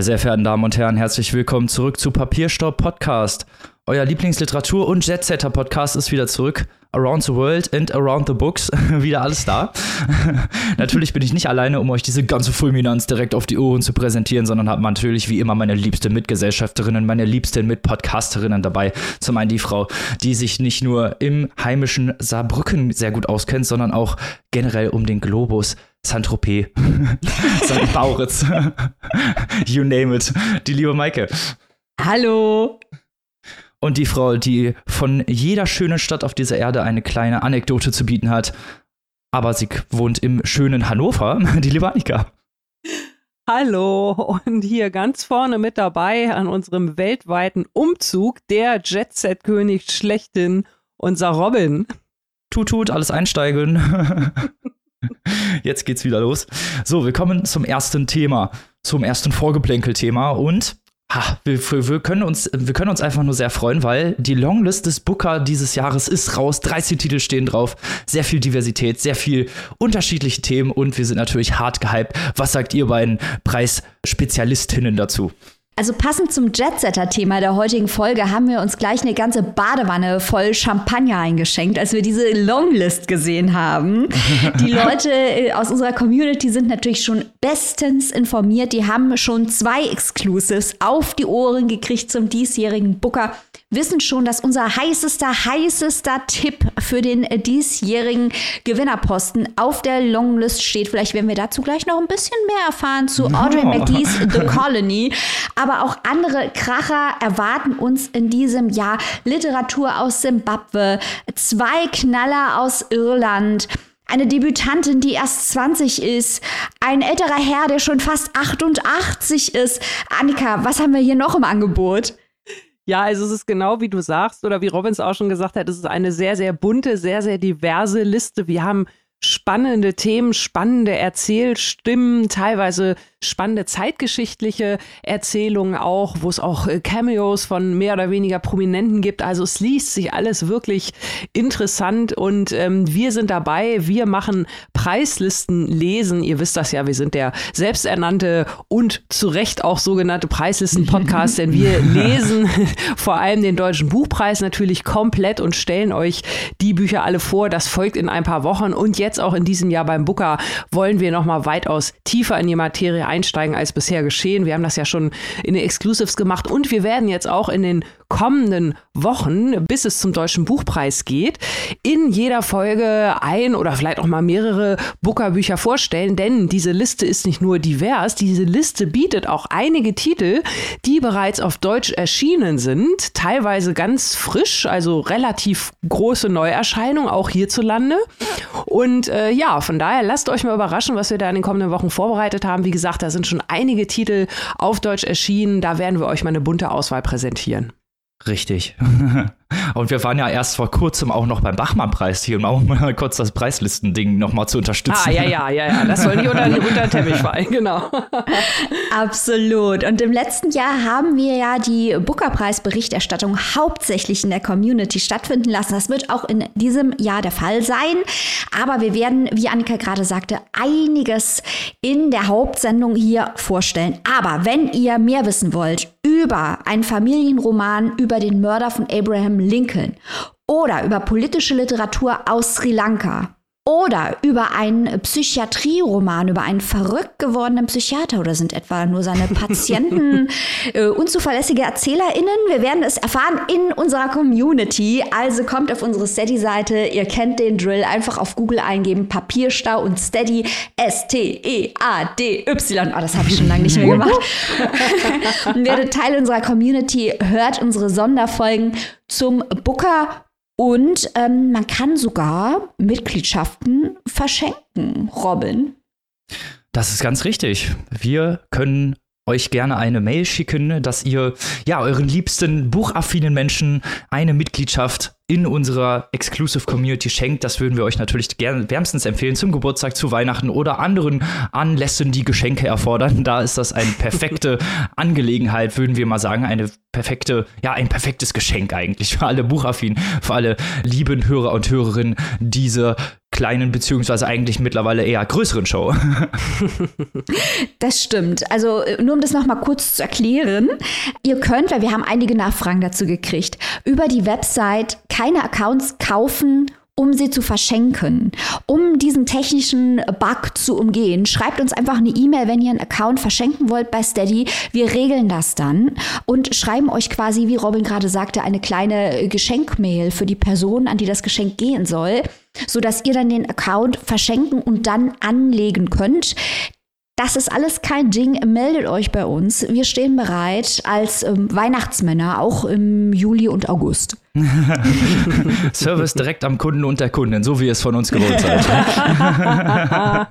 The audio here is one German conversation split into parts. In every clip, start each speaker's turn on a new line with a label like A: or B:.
A: Meine sehr verehrten Damen und Herren, herzlich willkommen zurück zu Papierstaub Podcast. Euer Lieblingsliteratur- und Jetsetter-Podcast ist wieder zurück. Around the World and Around the Books. wieder alles da. natürlich bin ich nicht alleine, um euch diese ganze Fulminanz direkt auf die Ohren zu präsentieren, sondern habe natürlich wie immer meine liebste Mitgesellschafterinnen, meine liebsten Mitpodcasterinnen dabei. Zum einen die Frau, die sich nicht nur im heimischen Saarbrücken sehr gut auskennt, sondern auch generell um den Globus. Saint-Tropez, St. Bauritz, you name it, die liebe Maike.
B: Hallo.
A: Und die Frau, die von jeder schönen Stadt auf dieser Erde eine kleine Anekdote zu bieten hat. Aber sie wohnt im schönen Hannover, die liebe Annika.
B: Hallo und hier ganz vorne mit dabei an unserem weltweiten Umzug der Jet-Set-König schlechthin, unser Robin.
A: Tut, tut, alles einsteigen. Jetzt geht's wieder los. So, wir kommen zum ersten Thema, zum ersten Vorgeplänkel-Thema und ha, wir, wir, können uns, wir können uns einfach nur sehr freuen, weil die Longlist des Booker dieses Jahres ist raus. 13 Titel stehen drauf, sehr viel Diversität, sehr viel unterschiedliche Themen und wir sind natürlich hart gehypt. Was sagt ihr beiden Preisspezialistinnen dazu?
C: Also passend zum Jetsetter-Thema der heutigen Folge haben wir uns gleich eine ganze Badewanne voll Champagner eingeschenkt, als wir diese Longlist gesehen haben. Die Leute äh, aus unserer Community sind natürlich schon bestens informiert. Die haben schon zwei Exclusives auf die Ohren gekriegt zum diesjährigen Booker wissen schon, dass unser heißester, heißester Tipp für den diesjährigen Gewinnerposten auf der Longlist steht. Vielleicht werden wir dazu gleich noch ein bisschen mehr erfahren zu Audrey McGee's The Colony. Aber auch andere Kracher erwarten uns in diesem Jahr. Literatur aus Simbabwe, zwei Knaller aus Irland eine Debütantin, die erst 20 ist, ein älterer Herr, der schon fast 88 ist. Annika, was haben wir hier noch im Angebot?
B: Ja, also es ist genau wie du sagst oder wie Robbins auch schon gesagt hat, es ist eine sehr, sehr bunte, sehr, sehr diverse Liste. Wir haben spannende Themen, spannende Erzählstimmen, teilweise spannende zeitgeschichtliche Erzählungen auch, wo es auch äh, Cameos von mehr oder weniger Prominenten gibt. Also es liest sich alles wirklich interessant und ähm, wir sind dabei. Wir machen Preislisten lesen. Ihr wisst das ja, wir sind der selbsternannte und zu Recht auch sogenannte Preislisten-Podcast, denn wir lesen vor allem den Deutschen Buchpreis natürlich komplett und stellen euch die Bücher alle vor. Das folgt in ein paar Wochen und jetzt auch in diesem Jahr beim Booker wollen wir nochmal weitaus tiefer in die Materie einsteigen als bisher geschehen. Wir haben das ja schon in den Exclusives gemacht und wir werden jetzt auch in den kommenden Wochen, bis es zum Deutschen Buchpreis geht, in jeder Folge ein oder vielleicht auch mal mehrere Booker-Bücher vorstellen, denn diese Liste ist nicht nur divers, diese Liste bietet auch einige Titel, die bereits auf Deutsch erschienen sind, teilweise ganz frisch, also relativ große Neuerscheinungen, auch hierzulande. Und äh, ja, von daher lasst euch mal überraschen, was wir da in den kommenden Wochen vorbereitet haben. Wie gesagt, da sind schon einige Titel auf Deutsch erschienen, da werden wir euch mal eine bunte Auswahl präsentieren.
A: Richtig. Und wir waren ja erst vor kurzem auch noch beim Bachmann-Preis hier, um auch mal kurz das Preislistending nochmal zu unterstützen.
B: Ah, ja, ja, ja, ja. Das soll nicht unter, unter den Teppich fallen, genau.
C: Absolut. Und im letzten Jahr haben wir ja die Booker-Preis-Berichterstattung hauptsächlich in der Community stattfinden lassen. Das wird auch in diesem Jahr der Fall sein. Aber wir werden, wie Annika gerade sagte, einiges in der Hauptsendung hier vorstellen. Aber wenn ihr mehr wissen wollt über einen Familienroman über den Mörder von Abraham Lincoln oder über politische Literatur aus Sri Lanka oder über einen Psychiatrieroman, über einen verrückt gewordenen Psychiater oder sind etwa nur seine Patienten äh, unzuverlässige ErzählerInnen? Wir werden es erfahren in unserer Community. Also kommt auf unsere Steady-Seite. Ihr kennt den Drill. Einfach auf Google eingeben. Papierstau und Steady. S-T-E-A-D-Y. Oh, das habe ich schon lange nicht mehr gemacht. und werdet Teil unserer Community. Hört unsere Sonderfolgen zum Booker und ähm, man kann sogar Mitgliedschaften verschenken, Robin.
A: Das ist ganz richtig. Wir können euch gerne eine Mail schicken, dass ihr ja euren liebsten buchaffinen Menschen eine Mitgliedschaft in unserer Exclusive Community schenkt. Das würden wir euch natürlich gerne wärmstens empfehlen zum Geburtstag, zu Weihnachten oder anderen Anlässen, die Geschenke erfordern. Da ist das eine perfekte Angelegenheit, würden wir mal sagen. Eine perfekte, ja, ein perfektes Geschenk eigentlich für alle Buchaffinen, für alle lieben Hörer und Hörerinnen dieser kleinen, beziehungsweise eigentlich mittlerweile eher größeren Show.
C: Das stimmt. Also äh, nur um das nochmal kurz zu erklären. Ihr könnt, weil wir haben einige Nachfragen dazu gekriegt, über die Website keine Accounts kaufen um sie zu verschenken. Um diesen technischen Bug zu umgehen, schreibt uns einfach eine E-Mail, wenn ihr einen Account verschenken wollt bei Steady. Wir regeln das dann und schreiben euch quasi, wie Robin gerade sagte, eine kleine Geschenkmail für die Person, an die das Geschenk gehen soll, sodass ihr dann den Account verschenken und dann anlegen könnt. Das ist alles kein Ding. Meldet euch bei uns. Wir stehen bereit als ähm, Weihnachtsmänner, auch im Juli und August.
A: Service direkt am Kunden und der Kundin, so wie ihr es von uns gewohnt seid.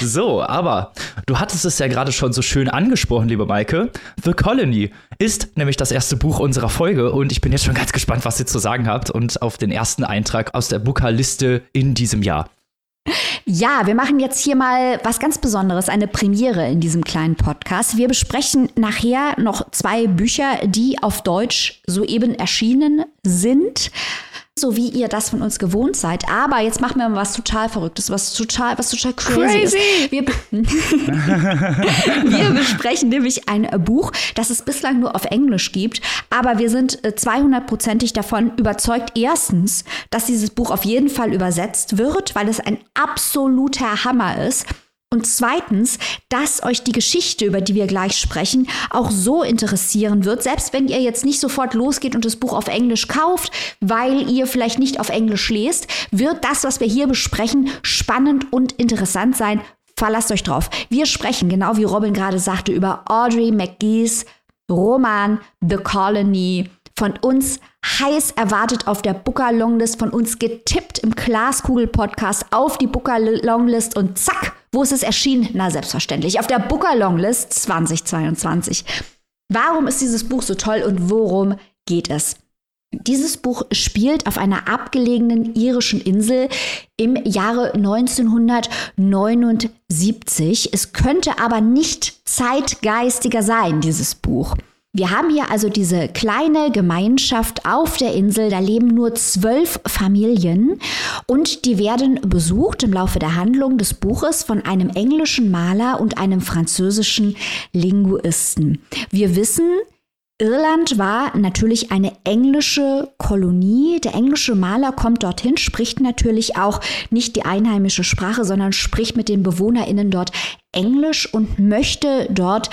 A: so, aber du hattest es ja gerade schon so schön angesprochen, liebe Maike. The Colony ist nämlich das erste Buch unserer Folge und ich bin jetzt schon ganz gespannt, was ihr zu sagen habt und auf den ersten Eintrag aus der Booker-Liste in diesem Jahr.
C: Ja, wir machen jetzt hier mal was ganz Besonderes, eine Premiere in diesem kleinen Podcast. Wir besprechen nachher noch zwei Bücher, die auf Deutsch soeben erschienen sind so wie ihr das von uns gewohnt seid. Aber jetzt machen wir mal was total Verrücktes, was total, was total crazy, crazy. ist. Wir, wir besprechen nämlich ein Buch, das es bislang nur auf Englisch gibt. Aber wir sind 200%ig äh, davon überzeugt, erstens, dass dieses Buch auf jeden Fall übersetzt wird, weil es ein absoluter Hammer ist. Und zweitens, dass euch die Geschichte, über die wir gleich sprechen, auch so interessieren wird, selbst wenn ihr jetzt nicht sofort losgeht und das Buch auf Englisch kauft, weil ihr vielleicht nicht auf Englisch lest, wird das, was wir hier besprechen, spannend und interessant sein. Verlasst euch drauf. Wir sprechen, genau wie Robin gerade sagte, über Audrey McGee's Roman The Colony von uns heiß erwartet auf der Booker Longlist, von uns getippt im Glaskugel Podcast auf die Booker Longlist und zack, wo ist es erschienen? Na, selbstverständlich, auf der Booker Longlist 2022. Warum ist dieses Buch so toll und worum geht es? Dieses Buch spielt auf einer abgelegenen irischen Insel im Jahre 1979. Es könnte aber nicht zeitgeistiger sein, dieses Buch. Wir haben hier also diese kleine Gemeinschaft auf der Insel. Da leben nur zwölf Familien und die werden besucht im Laufe der Handlung des Buches von einem englischen Maler und einem französischen Linguisten. Wir wissen, Irland war natürlich eine englische Kolonie. Der englische Maler kommt dorthin, spricht natürlich auch nicht die einheimische Sprache, sondern spricht mit den BewohnerInnen dort Englisch und möchte dort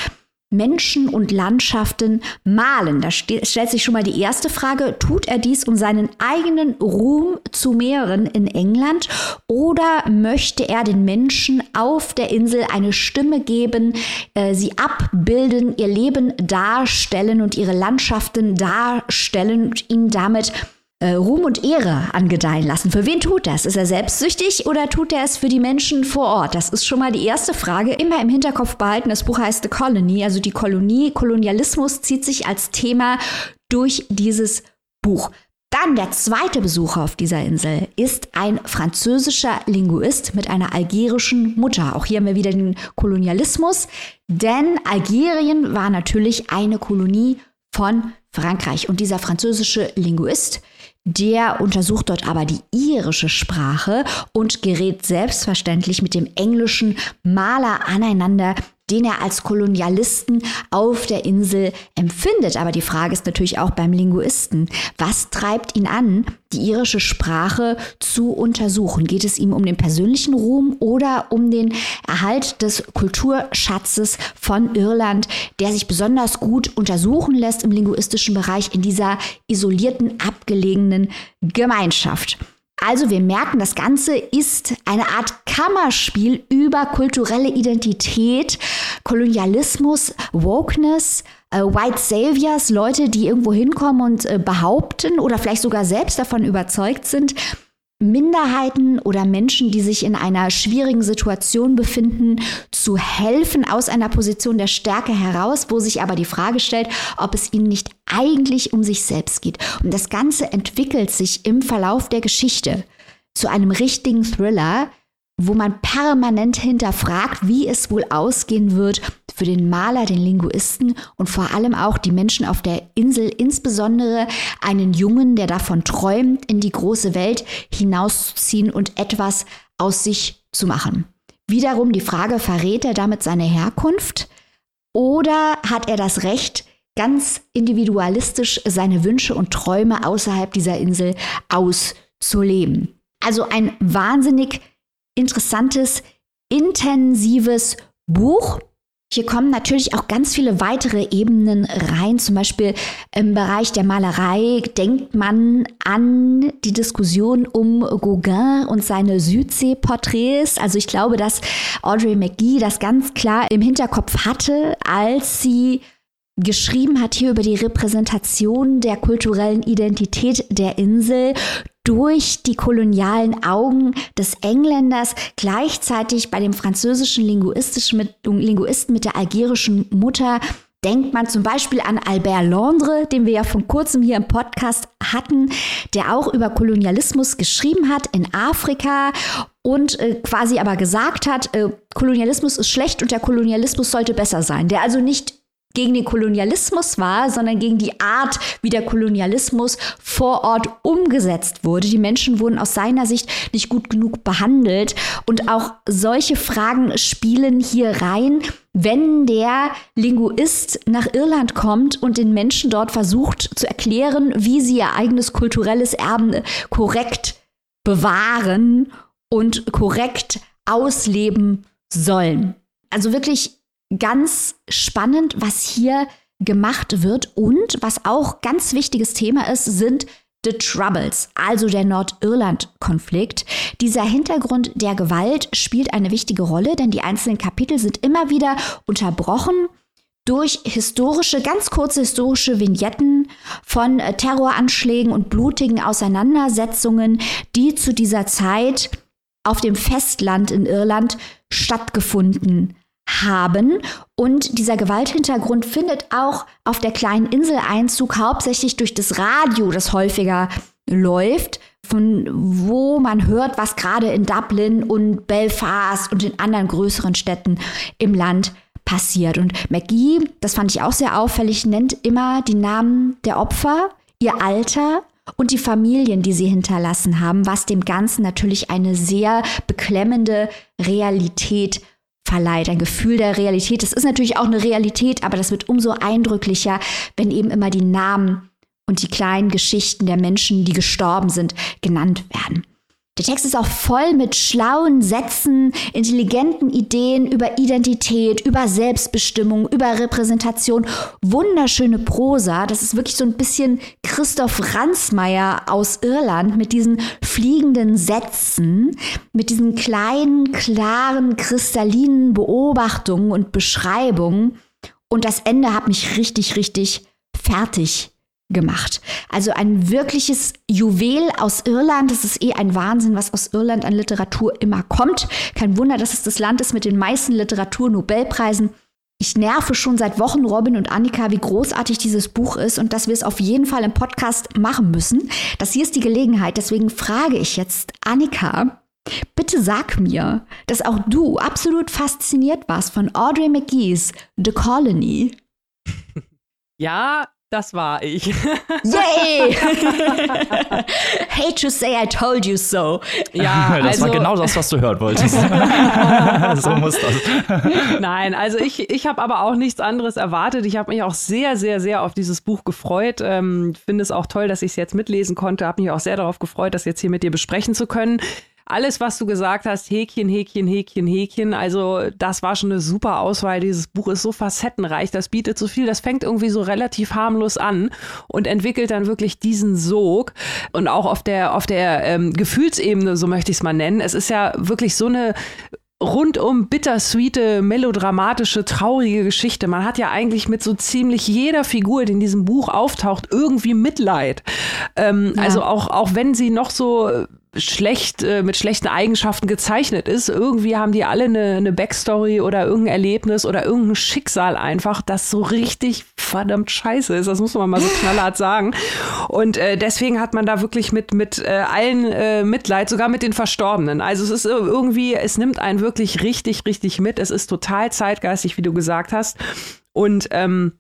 C: Menschen und Landschaften malen. Da stellt sich schon mal die erste Frage, tut er dies, um seinen eigenen Ruhm zu mehren in England oder möchte er den Menschen auf der Insel eine Stimme geben, äh, sie abbilden, ihr Leben darstellen und ihre Landschaften darstellen und ihnen damit äh, Ruhm und Ehre angedeihen lassen. Für wen tut das? Ist er selbstsüchtig oder tut er es für die Menschen vor Ort? Das ist schon mal die erste Frage. Immer im Hinterkopf behalten. Das Buch heißt The Colony, also die Kolonie. Kolonialismus zieht sich als Thema durch dieses Buch. Dann der zweite Besucher auf dieser Insel ist ein französischer Linguist mit einer algerischen Mutter. Auch hier haben wir wieder den Kolonialismus, denn Algerien war natürlich eine Kolonie von Frankreich. Und dieser französische Linguist der untersucht dort aber die irische Sprache und gerät selbstverständlich mit dem englischen Maler aneinander, den er als Kolonialisten auf der Insel empfindet. Aber die Frage ist natürlich auch beim Linguisten, was treibt ihn an, die irische Sprache zu untersuchen? Geht es ihm um den persönlichen Ruhm oder um den Erhalt des Kulturschatzes von Irland, der sich besonders gut untersuchen lässt im linguistischen Bereich in dieser isolierten, abgelegenen Gemeinschaft? Also wir merken, das Ganze ist eine Art Kammerspiel über kulturelle Identität, Kolonialismus, Wokeness, äh, White Saviors, Leute, die irgendwo hinkommen und äh, behaupten oder vielleicht sogar selbst davon überzeugt sind, Minderheiten oder Menschen, die sich in einer schwierigen Situation befinden, zu helfen aus einer Position der Stärke heraus, wo sich aber die Frage stellt, ob es ihnen nicht eigentlich um sich selbst geht. Und das Ganze entwickelt sich im Verlauf der Geschichte zu einem richtigen Thriller, wo man permanent hinterfragt, wie es wohl ausgehen wird für den Maler, den Linguisten und vor allem auch die Menschen auf der Insel, insbesondere einen Jungen, der davon träumt, in die große Welt hinauszuziehen und etwas aus sich zu machen. Wiederum die Frage, verrät er damit seine Herkunft oder hat er das Recht, ganz individualistisch seine Wünsche und Träume außerhalb dieser Insel auszuleben? Also ein wahnsinnig interessantes, intensives Buch. Hier kommen natürlich auch ganz viele weitere Ebenen rein. Zum Beispiel im Bereich der Malerei denkt man an die Diskussion um Gauguin und seine Südsee-Porträts. Also ich glaube, dass Audrey McGee das ganz klar im Hinterkopf hatte, als sie geschrieben hat hier über die Repräsentation der kulturellen Identität der Insel durch die kolonialen Augen des Engländers, gleichzeitig bei dem französischen Linguistischen mit, Linguisten mit der algerischen Mutter Denkt man zum Beispiel an Albert Londres, den wir ja von kurzem hier im Podcast hatten, der auch über Kolonialismus geschrieben hat in Afrika und äh, quasi aber gesagt hat, äh, Kolonialismus ist schlecht und der Kolonialismus sollte besser sein. Der also nicht gegen den Kolonialismus war, sondern gegen die Art, wie der Kolonialismus vor Ort umgesetzt wurde. Die Menschen wurden aus seiner Sicht nicht gut genug behandelt. Und auch solche Fragen spielen hier rein, wenn der Linguist nach Irland kommt und den Menschen dort versucht zu erklären, wie sie ihr eigenes kulturelles Erbe korrekt bewahren und korrekt ausleben sollen. Also wirklich ganz spannend, was hier gemacht wird. Und was auch ganz wichtiges Thema ist, sind The Troubles, also der Nordirland-Konflikt. Dieser Hintergrund der Gewalt spielt eine wichtige Rolle, denn die einzelnen Kapitel sind immer wieder unterbrochen durch historische, ganz kurze historische Vignetten von äh, Terroranschlägen und blutigen Auseinandersetzungen, die zu dieser Zeit auf dem Festland in Irland stattgefunden haben. Und dieser Gewalthintergrund findet auch auf der kleinen Insel Einzug, hauptsächlich durch das Radio, das häufiger läuft, von wo man hört, was gerade in Dublin und Belfast und in anderen größeren Städten im Land passiert. Und McGee, das fand ich auch sehr auffällig, nennt immer die Namen der Opfer, ihr Alter und die Familien, die sie hinterlassen haben, was dem Ganzen natürlich eine sehr beklemmende Realität verleiht, ein Gefühl der Realität. Das ist natürlich auch eine Realität, aber das wird umso eindrücklicher, wenn eben immer die Namen und die kleinen Geschichten der Menschen, die gestorben sind, genannt werden. Der Text ist auch voll mit schlauen Sätzen, intelligenten Ideen über Identität, über Selbstbestimmung, über Repräsentation. Wunderschöne Prosa. Das ist wirklich so ein bisschen Christoph Ransmayr aus Irland mit diesen fliegenden Sätzen, mit diesen kleinen, klaren, kristallinen Beobachtungen und Beschreibungen. Und das Ende hat mich richtig, richtig fertig gemacht. Also ein wirkliches Juwel aus Irland. Das ist eh ein Wahnsinn, was aus Irland an Literatur immer kommt. Kein Wunder, dass es das Land ist mit den meisten Literaturnobelpreisen. Ich nerve schon seit Wochen Robin und Annika, wie großartig dieses Buch ist und dass wir es auf jeden Fall im Podcast machen müssen. Das hier ist die Gelegenheit. Deswegen frage ich jetzt Annika, bitte sag mir, dass auch du absolut fasziniert warst von Audrey McGee's The Colony.
B: Ja, das war ich.
C: Yay! Hate to say I told you so.
A: Ja, das also, war genau das, was du hören wolltest. so muss das.
B: Nein, also ich, ich habe aber auch nichts anderes erwartet. Ich habe mich auch sehr, sehr, sehr auf dieses Buch gefreut. Ähm, Finde es auch toll, dass ich es jetzt mitlesen konnte. Habe mich auch sehr darauf gefreut, das jetzt hier mit dir besprechen zu können alles, was du gesagt hast, Häkchen, Häkchen, Häkchen, Häkchen. Also das war schon eine super Auswahl. Dieses Buch ist so facettenreich, das bietet so viel. Das fängt irgendwie so relativ harmlos an und entwickelt dann wirklich diesen Sog. Und auch auf der, auf der ähm, Gefühlsebene, so möchte ich es mal nennen. Es ist ja wirklich so eine rundum bittersweete, melodramatische, traurige Geschichte. Man hat ja eigentlich mit so ziemlich jeder Figur, die in diesem Buch auftaucht, irgendwie Mitleid. Ähm, ja. Also auch, auch wenn sie noch so schlecht, äh, mit schlechten Eigenschaften gezeichnet ist. Irgendwie haben die alle eine, eine Backstory oder irgendein Erlebnis oder irgendein Schicksal einfach, das so richtig verdammt scheiße ist. Das muss man mal so knallhart sagen. Und äh, deswegen hat man da wirklich mit, mit äh, allen äh, Mitleid, sogar mit den Verstorbenen. Also es ist irgendwie, es nimmt einen wirklich richtig, richtig mit. Es ist total zeitgeistig, wie du gesagt hast. Und ähm,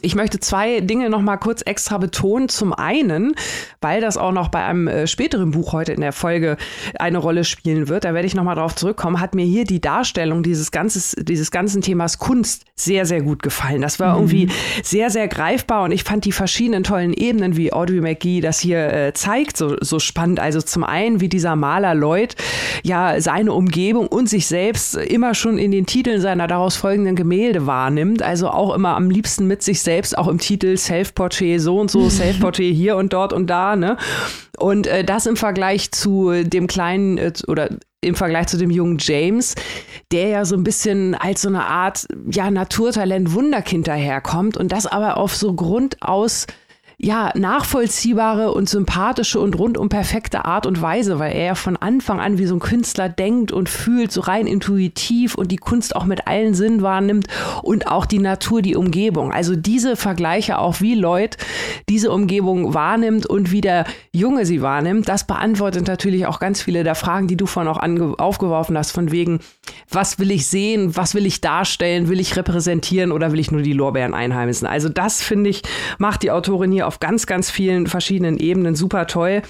B: ich möchte zwei Dinge noch mal kurz extra betonen. Zum einen, weil das auch noch bei einem äh, späteren Buch heute in der Folge eine Rolle spielen wird, da werde ich noch mal darauf zurückkommen, hat mir hier die Darstellung dieses, ganzes, dieses ganzen Themas Kunst sehr, sehr gut gefallen. Das war mhm. irgendwie sehr, sehr greifbar und ich fand die verschiedenen tollen Ebenen, wie Audrey McGee das hier äh, zeigt, so, so spannend. Also zum einen, wie dieser Maler Lloyd ja seine Umgebung und sich selbst immer schon in den Titeln seiner daraus folgenden Gemälde wahrnimmt, also auch immer am liebsten mit sich selbst auch im Titel Self-Portrait so und so, Self-Portrait hier und dort und da, ne? Und äh, das im Vergleich zu dem kleinen äh, oder im Vergleich zu dem jungen James, der ja so ein bisschen als so eine Art ja Naturtalent Wunderkind daherkommt und das aber auf so grundaus ja, nachvollziehbare und sympathische und rundum perfekte Art und Weise, weil er ja von Anfang an wie so ein Künstler denkt und fühlt, so rein intuitiv und die Kunst auch mit allen Sinnen wahrnimmt und auch die Natur, die Umgebung. Also diese Vergleiche auch, wie Lloyd diese Umgebung wahrnimmt und wie der Junge sie wahrnimmt, das beantwortet natürlich auch ganz viele der Fragen, die du vorhin auch aufgeworfen hast, von wegen, was will ich sehen, was will ich darstellen, will ich repräsentieren oder will ich nur die Lorbeeren einheimsen? Also das, finde ich, macht die Autorin hier auf ganz, ganz vielen verschiedenen Ebenen super toll.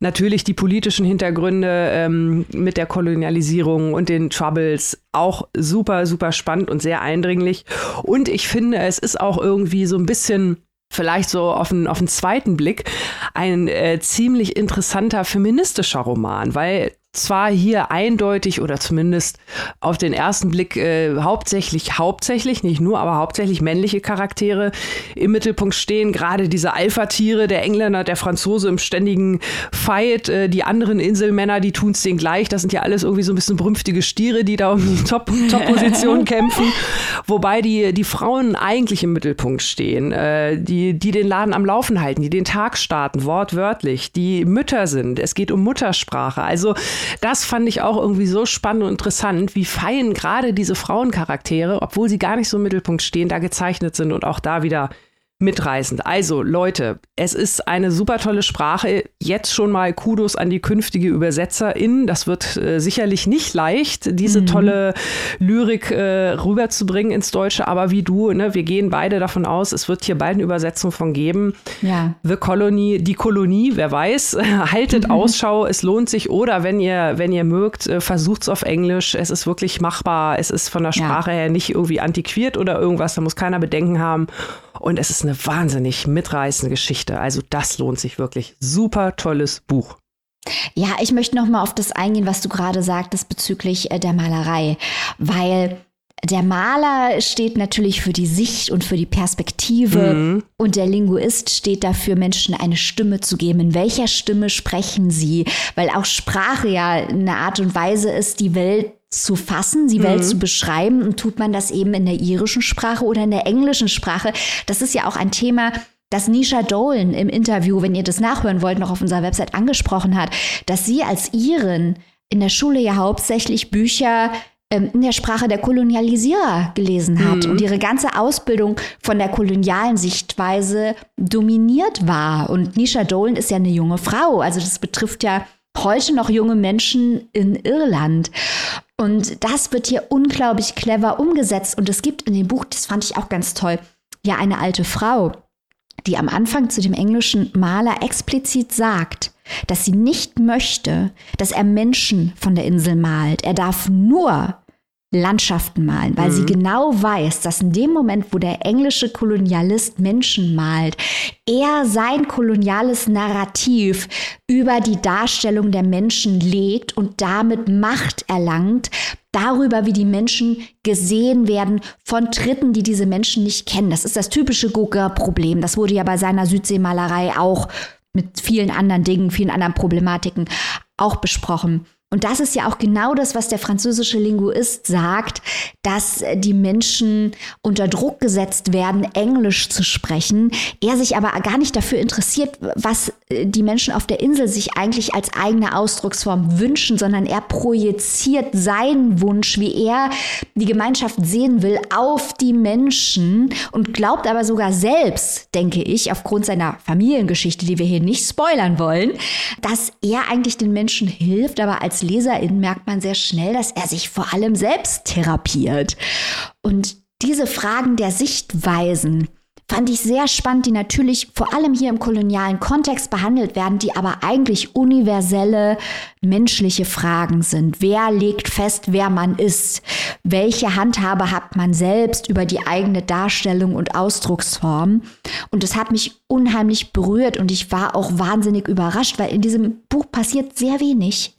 B: Natürlich die politischen Hintergründe ähm, mit der Kolonialisierung und den Troubles auch super, super spannend und sehr eindringlich. Und ich finde, es ist auch irgendwie so ein bisschen vielleicht so auf den, auf den zweiten Blick ein äh, ziemlich interessanter feministischer Roman, weil zwar hier eindeutig oder zumindest auf den ersten Blick äh, hauptsächlich, hauptsächlich, nicht nur, aber hauptsächlich männliche Charaktere im Mittelpunkt stehen. Gerade diese Alpha-Tiere, der Engländer, der Franzose im ständigen Fight, äh, die anderen Inselmänner, die tun es denen gleich. Das sind ja alles irgendwie so ein bisschen brünftige Stiere, die da um die Top-Position Top kämpfen. Wobei die, die Frauen eigentlich im Mittelpunkt stehen, äh, die, die den Laden am Laufen halten, die den Tag starten, wortwörtlich, die Mütter sind. Es geht um Muttersprache. Also das fand ich auch irgendwie so spannend und interessant, wie fein gerade diese Frauencharaktere, obwohl sie gar nicht so im Mittelpunkt stehen, da gezeichnet sind und auch da wieder mitreißend. Also Leute, es ist eine super tolle Sprache. Jetzt schon mal Kudos an die künftige Übersetzerin. Das wird äh, sicherlich nicht leicht, diese mhm. tolle Lyrik äh, rüberzubringen ins Deutsche. Aber wie du, ne, wir gehen beide davon aus, es wird hier bald eine Übersetzung von geben. Ja. The Colony, die Kolonie, wer weiß. Haltet mhm. Ausschau, es lohnt sich. Oder wenn ihr, wenn ihr mögt, äh, versucht's auf Englisch. Es ist wirklich machbar. Es ist von der Sprache ja. her nicht irgendwie antiquiert oder irgendwas. Da muss keiner Bedenken haben. Und es ist eine wahnsinnig mitreißende Geschichte. Also das lohnt sich wirklich. Super tolles Buch.
C: Ja, ich möchte noch mal auf das eingehen, was du gerade sagtest bezüglich äh, der Malerei, weil der Maler steht natürlich für die Sicht und für die Perspektive mhm. und der Linguist steht dafür, Menschen eine Stimme zu geben. In welcher Stimme sprechen sie? Weil auch Sprache ja eine Art und Weise ist, die Welt zu fassen, die Welt mhm. zu beschreiben. Und tut man das eben in der irischen Sprache oder in der englischen Sprache? Das ist ja auch ein Thema, das Nisha Dolan im Interview, wenn ihr das nachhören wollt, noch auf unserer Website angesprochen hat, dass sie als Iren in der Schule ja hauptsächlich Bücher in der Sprache der Kolonialisierer gelesen hat mhm. und ihre ganze Ausbildung von der kolonialen Sichtweise dominiert war. Und Nisha Dolan ist ja eine junge Frau, also das betrifft ja heute noch junge Menschen in Irland. Und das wird hier unglaublich clever umgesetzt. Und es gibt in dem Buch, das fand ich auch ganz toll, ja eine alte Frau, die am Anfang zu dem englischen Maler explizit sagt, dass sie nicht möchte, dass er Menschen von der Insel malt. Er darf nur Landschaften malen, weil mhm. sie genau weiß, dass in dem Moment, wo der englische Kolonialist Menschen malt, er sein koloniales Narrativ über die Darstellung der Menschen legt und damit Macht erlangt darüber, wie die Menschen gesehen werden von Dritten, die diese Menschen nicht kennen. Das ist das typische Gugger-Problem. Das wurde ja bei seiner Südseemalerei auch mit vielen anderen Dingen, vielen anderen Problematiken auch besprochen. Und das ist ja auch genau das, was der französische Linguist sagt, dass die Menschen unter Druck gesetzt werden, Englisch zu sprechen. Er sich aber gar nicht dafür interessiert, was die Menschen auf der Insel sich eigentlich als eigene Ausdrucksform wünschen, sondern er projiziert seinen Wunsch, wie er die Gemeinschaft sehen will, auf die Menschen und glaubt aber sogar selbst, denke ich, aufgrund seiner Familiengeschichte, die wir hier nicht spoilern wollen, dass er eigentlich den Menschen hilft, aber als Leserin merkt man sehr schnell, dass er sich vor allem selbst therapiert. Und diese Fragen der Sichtweisen, fand ich sehr spannend, die natürlich vor allem hier im kolonialen Kontext behandelt werden, die aber eigentlich universelle menschliche Fragen sind. Wer legt fest, wer man ist? Welche Handhabe hat man selbst über die eigene Darstellung und Ausdrucksform? Und es hat mich unheimlich berührt und ich war auch wahnsinnig überrascht, weil in diesem Buch passiert sehr wenig.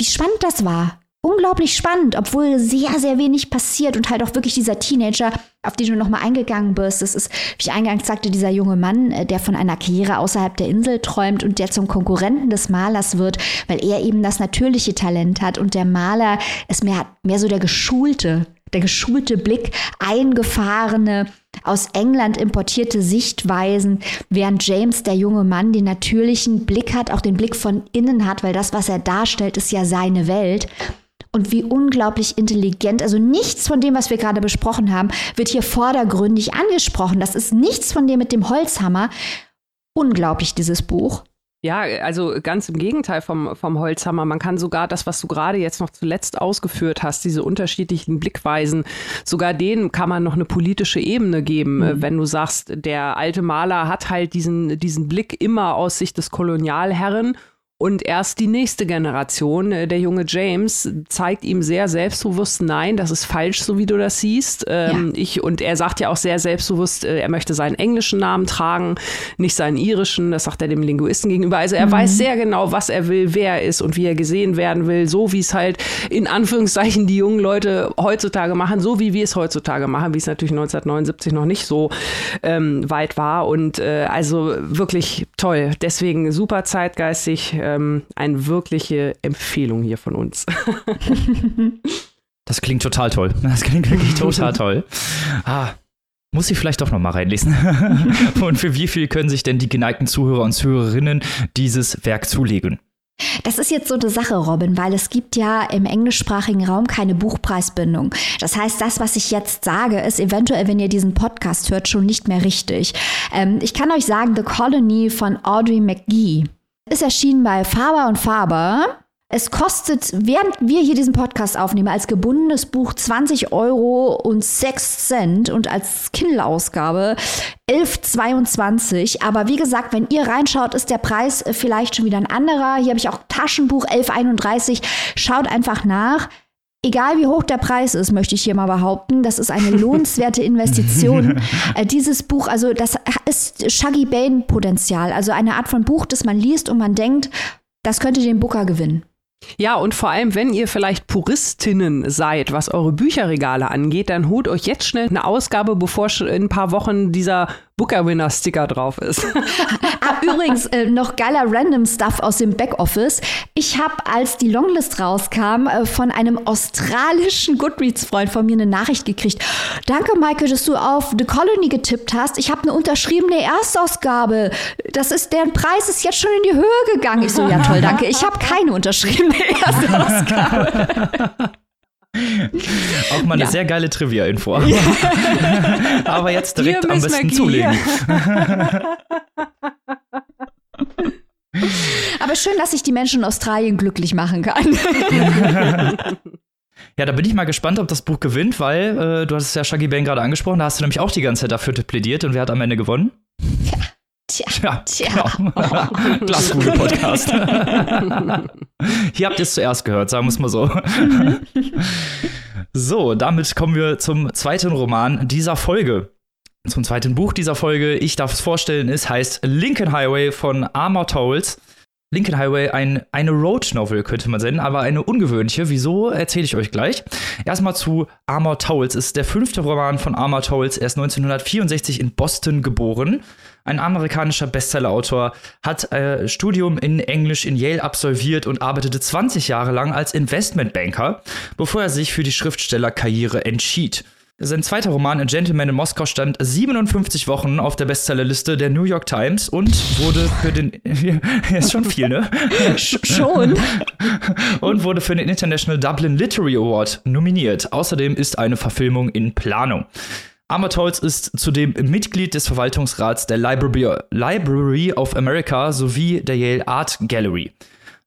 C: Wie spannend das war. Unglaublich spannend, obwohl sehr, sehr wenig passiert und halt auch wirklich dieser Teenager, auf den du nochmal eingegangen bist. Das ist, wie ich eingangs sagte, dieser junge Mann, äh, der von einer Karriere außerhalb der Insel träumt und der zum Konkurrenten des Malers wird, weil er eben das natürliche Talent hat und der Maler ist mehr, mehr so der geschulte, der geschulte Blick, eingefahrene, aus England importierte Sichtweisen, während James, der junge Mann, den natürlichen Blick hat, auch den Blick von innen hat, weil das, was er darstellt, ist ja seine Welt. Und wie unglaublich intelligent, also nichts von dem, was wir gerade besprochen haben, wird hier vordergründig angesprochen. Das ist nichts von dem mit dem Holzhammer. Unglaublich, dieses Buch.
B: Ja, also ganz im Gegenteil vom, vom Holzhammer. Man kann sogar das, was du gerade jetzt noch zuletzt ausgeführt hast, diese unterschiedlichen Blickweisen, sogar denen kann man noch eine politische Ebene geben. Mhm. Wenn du sagst, der alte Maler hat halt diesen, diesen Blick immer aus Sicht des Kolonialherren und erst die nächste Generation, äh, der junge James, zeigt ihm sehr selbstbewusst, nein, das ist falsch, so wie du das siehst. Ähm, ja. ich, und er sagt ja auch sehr selbstbewusst, äh, er möchte seinen englischen Namen tragen, nicht seinen irischen. Das sagt er dem Linguisten gegenüber. Also er mhm. weiß sehr genau, was er will, wer er ist und wie er gesehen werden will, so wie es halt in Anführungszeichen die jungen Leute heutzutage machen, so wie wir es heutzutage machen, wie es natürlich 1979 noch nicht so ähm, weit war. Und äh, also wirklich toll. Deswegen super zeitgeistig ähm, eine wirkliche Empfehlung hier von uns.
A: das klingt total toll. Das klingt wirklich total toll. Ah, muss ich vielleicht doch noch mal reinlesen. und für wie viel können sich denn die geneigten Zuhörer und Zuhörerinnen dieses Werk zulegen?
C: Das ist jetzt so eine Sache, Robin, weil es gibt ja im englischsprachigen Raum keine Buchpreisbindung. Das heißt, das, was ich jetzt sage, ist eventuell, wenn ihr diesen Podcast hört, schon nicht mehr richtig. Ähm, ich kann euch sagen, The Colony von Audrey McGee ist erschienen bei Faber und Faber. Es kostet, während wir hier diesen Podcast aufnehmen, als gebundenes Buch 20 Euro und 6 Cent und als Kindle-Ausgabe 11,22. Aber wie gesagt, wenn ihr reinschaut, ist der Preis vielleicht schon wieder ein anderer. Hier habe ich auch Taschenbuch 11,31. Schaut einfach nach. Egal wie hoch der Preis ist, möchte ich hier mal behaupten, das ist eine lohnenswerte Investition. äh, dieses Buch, also das ist Shaggy Bane Potenzial, also eine Art von Buch, das man liest und man denkt, das könnte den Booker gewinnen.
B: Ja, und vor allem, wenn ihr vielleicht Puristinnen seid, was eure Bücherregale angeht, dann holt euch jetzt schnell eine Ausgabe, bevor in ein paar Wochen dieser Booker-Winner-Sticker drauf ist.
C: ah, übrigens, äh, noch geiler Random-Stuff aus dem Backoffice. Ich habe, als die Longlist rauskam, äh, von einem australischen Goodreads-Freund von mir eine Nachricht gekriegt. Danke, Michael, dass du auf The Colony getippt hast. Ich habe eine unterschriebene Erstausgabe. Das ist, deren Preis ist jetzt schon in die Höhe gegangen. Ich so, ja toll, danke. Ich habe keine unterschriebene Erstausgabe.
A: Auch mal eine ja. sehr geile Trivia-Info. Aber jetzt direkt am besten zulegen.
C: Aber schön, dass ich die Menschen in Australien glücklich machen kann.
A: Ja, da bin ich mal gespannt, ob das Buch gewinnt, weil äh, du hast es ja Shaggy Bang gerade angesprochen, da hast du nämlich auch die ganze Zeit dafür plädiert und wer hat am Ende gewonnen?
C: Ja. Tja, tja.
A: Genau. Glaskugel-Podcast. Hier habt ihr es zuerst gehört, sagen wir es mal so. so, damit kommen wir zum zweiten Roman dieser Folge. Zum zweiten Buch dieser Folge. Ich darf es vorstellen, es heißt Lincoln Highway von Armour Towles. Lincoln Highway ein, eine Road Novel, könnte man nennen, aber eine ungewöhnliche. Wieso, erzähle ich euch gleich. Erstmal zu Armor Towles. Es ist der fünfte Roman von Armor Towles. Er ist 1964 in Boston geboren. Ein amerikanischer Bestsellerautor, hat äh, Studium in Englisch in Yale absolviert und arbeitete 20 Jahre lang als Investmentbanker, bevor er sich für die Schriftstellerkarriere entschied. Sein zweiter Roman, A Gentleman in Moskau, stand 57 Wochen auf der Bestsellerliste der New York Times und wurde für den. Ja, ist schon viel, ne?
C: schon.
A: Und wurde für den International Dublin Literary Award nominiert. Außerdem ist eine Verfilmung in Planung. Amatolz ist zudem Mitglied des Verwaltungsrats der Library, Library of America sowie der Yale Art Gallery.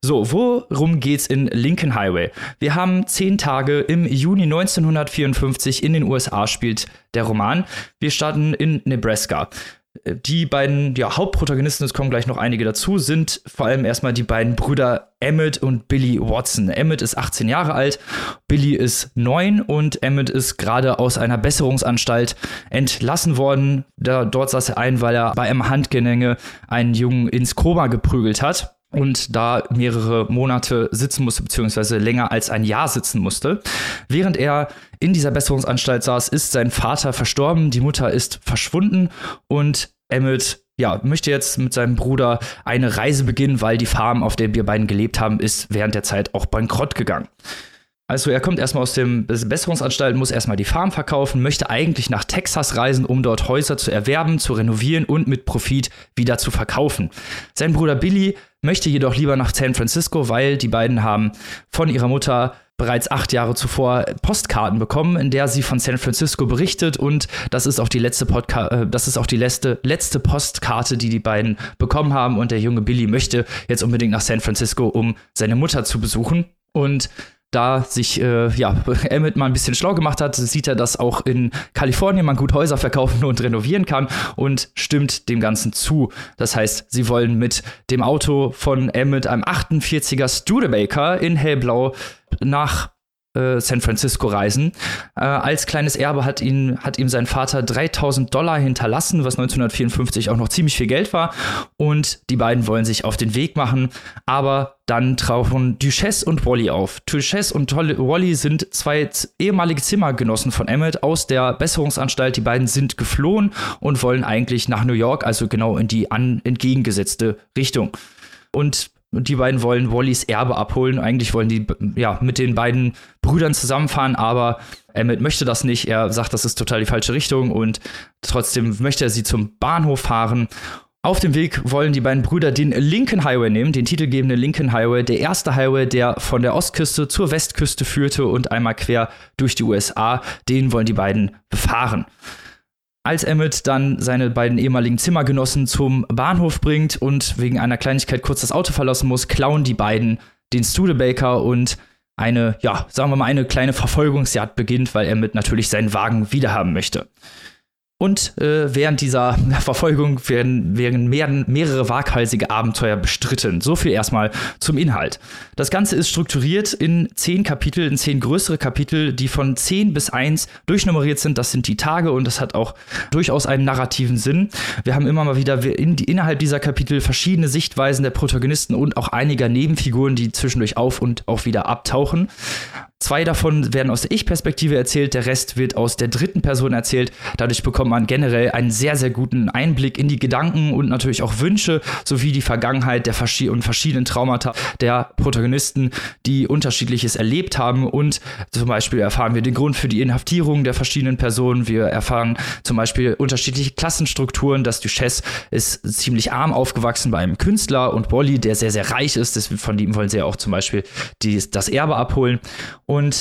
A: So, worum geht's in Lincoln Highway? Wir haben zehn Tage im Juni 1954 in den USA spielt der Roman. Wir starten in Nebraska. Die beiden ja, Hauptprotagonisten, es kommen gleich noch einige dazu, sind vor allem erstmal die beiden Brüder Emmett und Billy Watson. Emmett ist 18 Jahre alt, Billy ist 9 und Emmett ist gerade aus einer Besserungsanstalt entlassen worden. Da, dort saß er ein, weil er bei einem Handgenänge einen Jungen ins Koma geprügelt hat und da mehrere Monate sitzen musste, beziehungsweise länger als ein Jahr sitzen musste. Während er in dieser Besserungsanstalt saß, ist sein Vater verstorben, die Mutter ist verschwunden und Emmett ja, möchte jetzt mit seinem Bruder eine Reise beginnen, weil die Farm, auf der wir beiden gelebt haben, ist während der Zeit auch bankrott gegangen. Also er kommt erstmal aus dem Besserungsanstalt, muss erstmal die Farm verkaufen, möchte eigentlich nach Texas reisen, um dort Häuser zu erwerben, zu renovieren und mit Profit wieder zu verkaufen. Sein Bruder Billy möchte jedoch lieber nach San Francisco, weil die beiden haben von ihrer Mutter bereits acht Jahre zuvor Postkarten bekommen, in der sie von San Francisco berichtet und das ist auch die letzte Podca äh, das ist auch die letzte, letzte Postkarte, die die beiden bekommen haben und der junge Billy möchte jetzt unbedingt nach San Francisco, um seine Mutter zu besuchen und da sich äh, ja, Emmett mal ein bisschen schlau gemacht hat, sieht er, dass auch in Kalifornien man gut Häuser verkaufen und renovieren kann und stimmt dem Ganzen zu. Das heißt, sie wollen mit dem Auto von Emmett, einem 48er Studebaker in hellblau, nach äh, San Francisco reisen. Äh, als kleines Erbe hat, ihn, hat ihm sein Vater 3000 Dollar hinterlassen, was 1954 auch noch ziemlich viel Geld war. Und die beiden wollen sich auf den Weg machen. Aber dann tauchen Duchesse und Wally auf. Duchesse und Wally sind zwei ehemalige Zimmergenossen von Emmett aus der Besserungsanstalt. Die beiden sind geflohen und wollen eigentlich nach New York, also genau in die an, entgegengesetzte Richtung. Und die beiden wollen Wallys Erbe abholen. Eigentlich wollen die ja mit den beiden Brüdern zusammenfahren, aber Emmett möchte das nicht. Er sagt, das ist total die falsche Richtung und trotzdem möchte er sie zum Bahnhof fahren. Auf dem Weg wollen die beiden Brüder den Lincoln Highway nehmen, den titelgebenden Lincoln Highway, der erste Highway, der von der Ostküste zur Westküste führte und einmal quer durch die USA. Den wollen die beiden befahren. Als Emmett dann seine beiden ehemaligen Zimmergenossen zum Bahnhof bringt und wegen einer Kleinigkeit kurz das Auto verlassen muss, klauen die beiden den Studebaker und eine, ja, sagen wir mal, eine kleine Verfolgungsjagd beginnt, weil Emmett natürlich seinen Wagen wiederhaben möchte. Und äh, während dieser Verfolgung werden, werden mehr, mehrere waghalsige Abenteuer bestritten. So viel erstmal zum Inhalt. Das Ganze ist strukturiert in zehn Kapitel, in zehn größere Kapitel, die von zehn bis eins durchnummeriert sind. Das sind die Tage und das hat auch durchaus einen narrativen Sinn. Wir haben immer mal wieder in, innerhalb dieser Kapitel verschiedene Sichtweisen der Protagonisten und auch einiger Nebenfiguren, die zwischendurch auf und auch wieder abtauchen. Zwei davon werden aus der Ich-Perspektive erzählt, der Rest wird aus der dritten Person erzählt. Dadurch bekommt man generell einen sehr, sehr guten Einblick in die Gedanken und natürlich auch Wünsche sowie die Vergangenheit der verschi und verschiedenen Traumata der Protagonisten, die unterschiedliches erlebt haben. Und zum Beispiel erfahren wir den Grund für die Inhaftierung der verschiedenen Personen. Wir erfahren zum Beispiel unterschiedliche Klassenstrukturen. Das Duchesse ist ziemlich arm aufgewachsen bei einem Künstler und Wally, der sehr, sehr reich ist. Das, von dem wollen sie ja auch zum Beispiel die, das Erbe abholen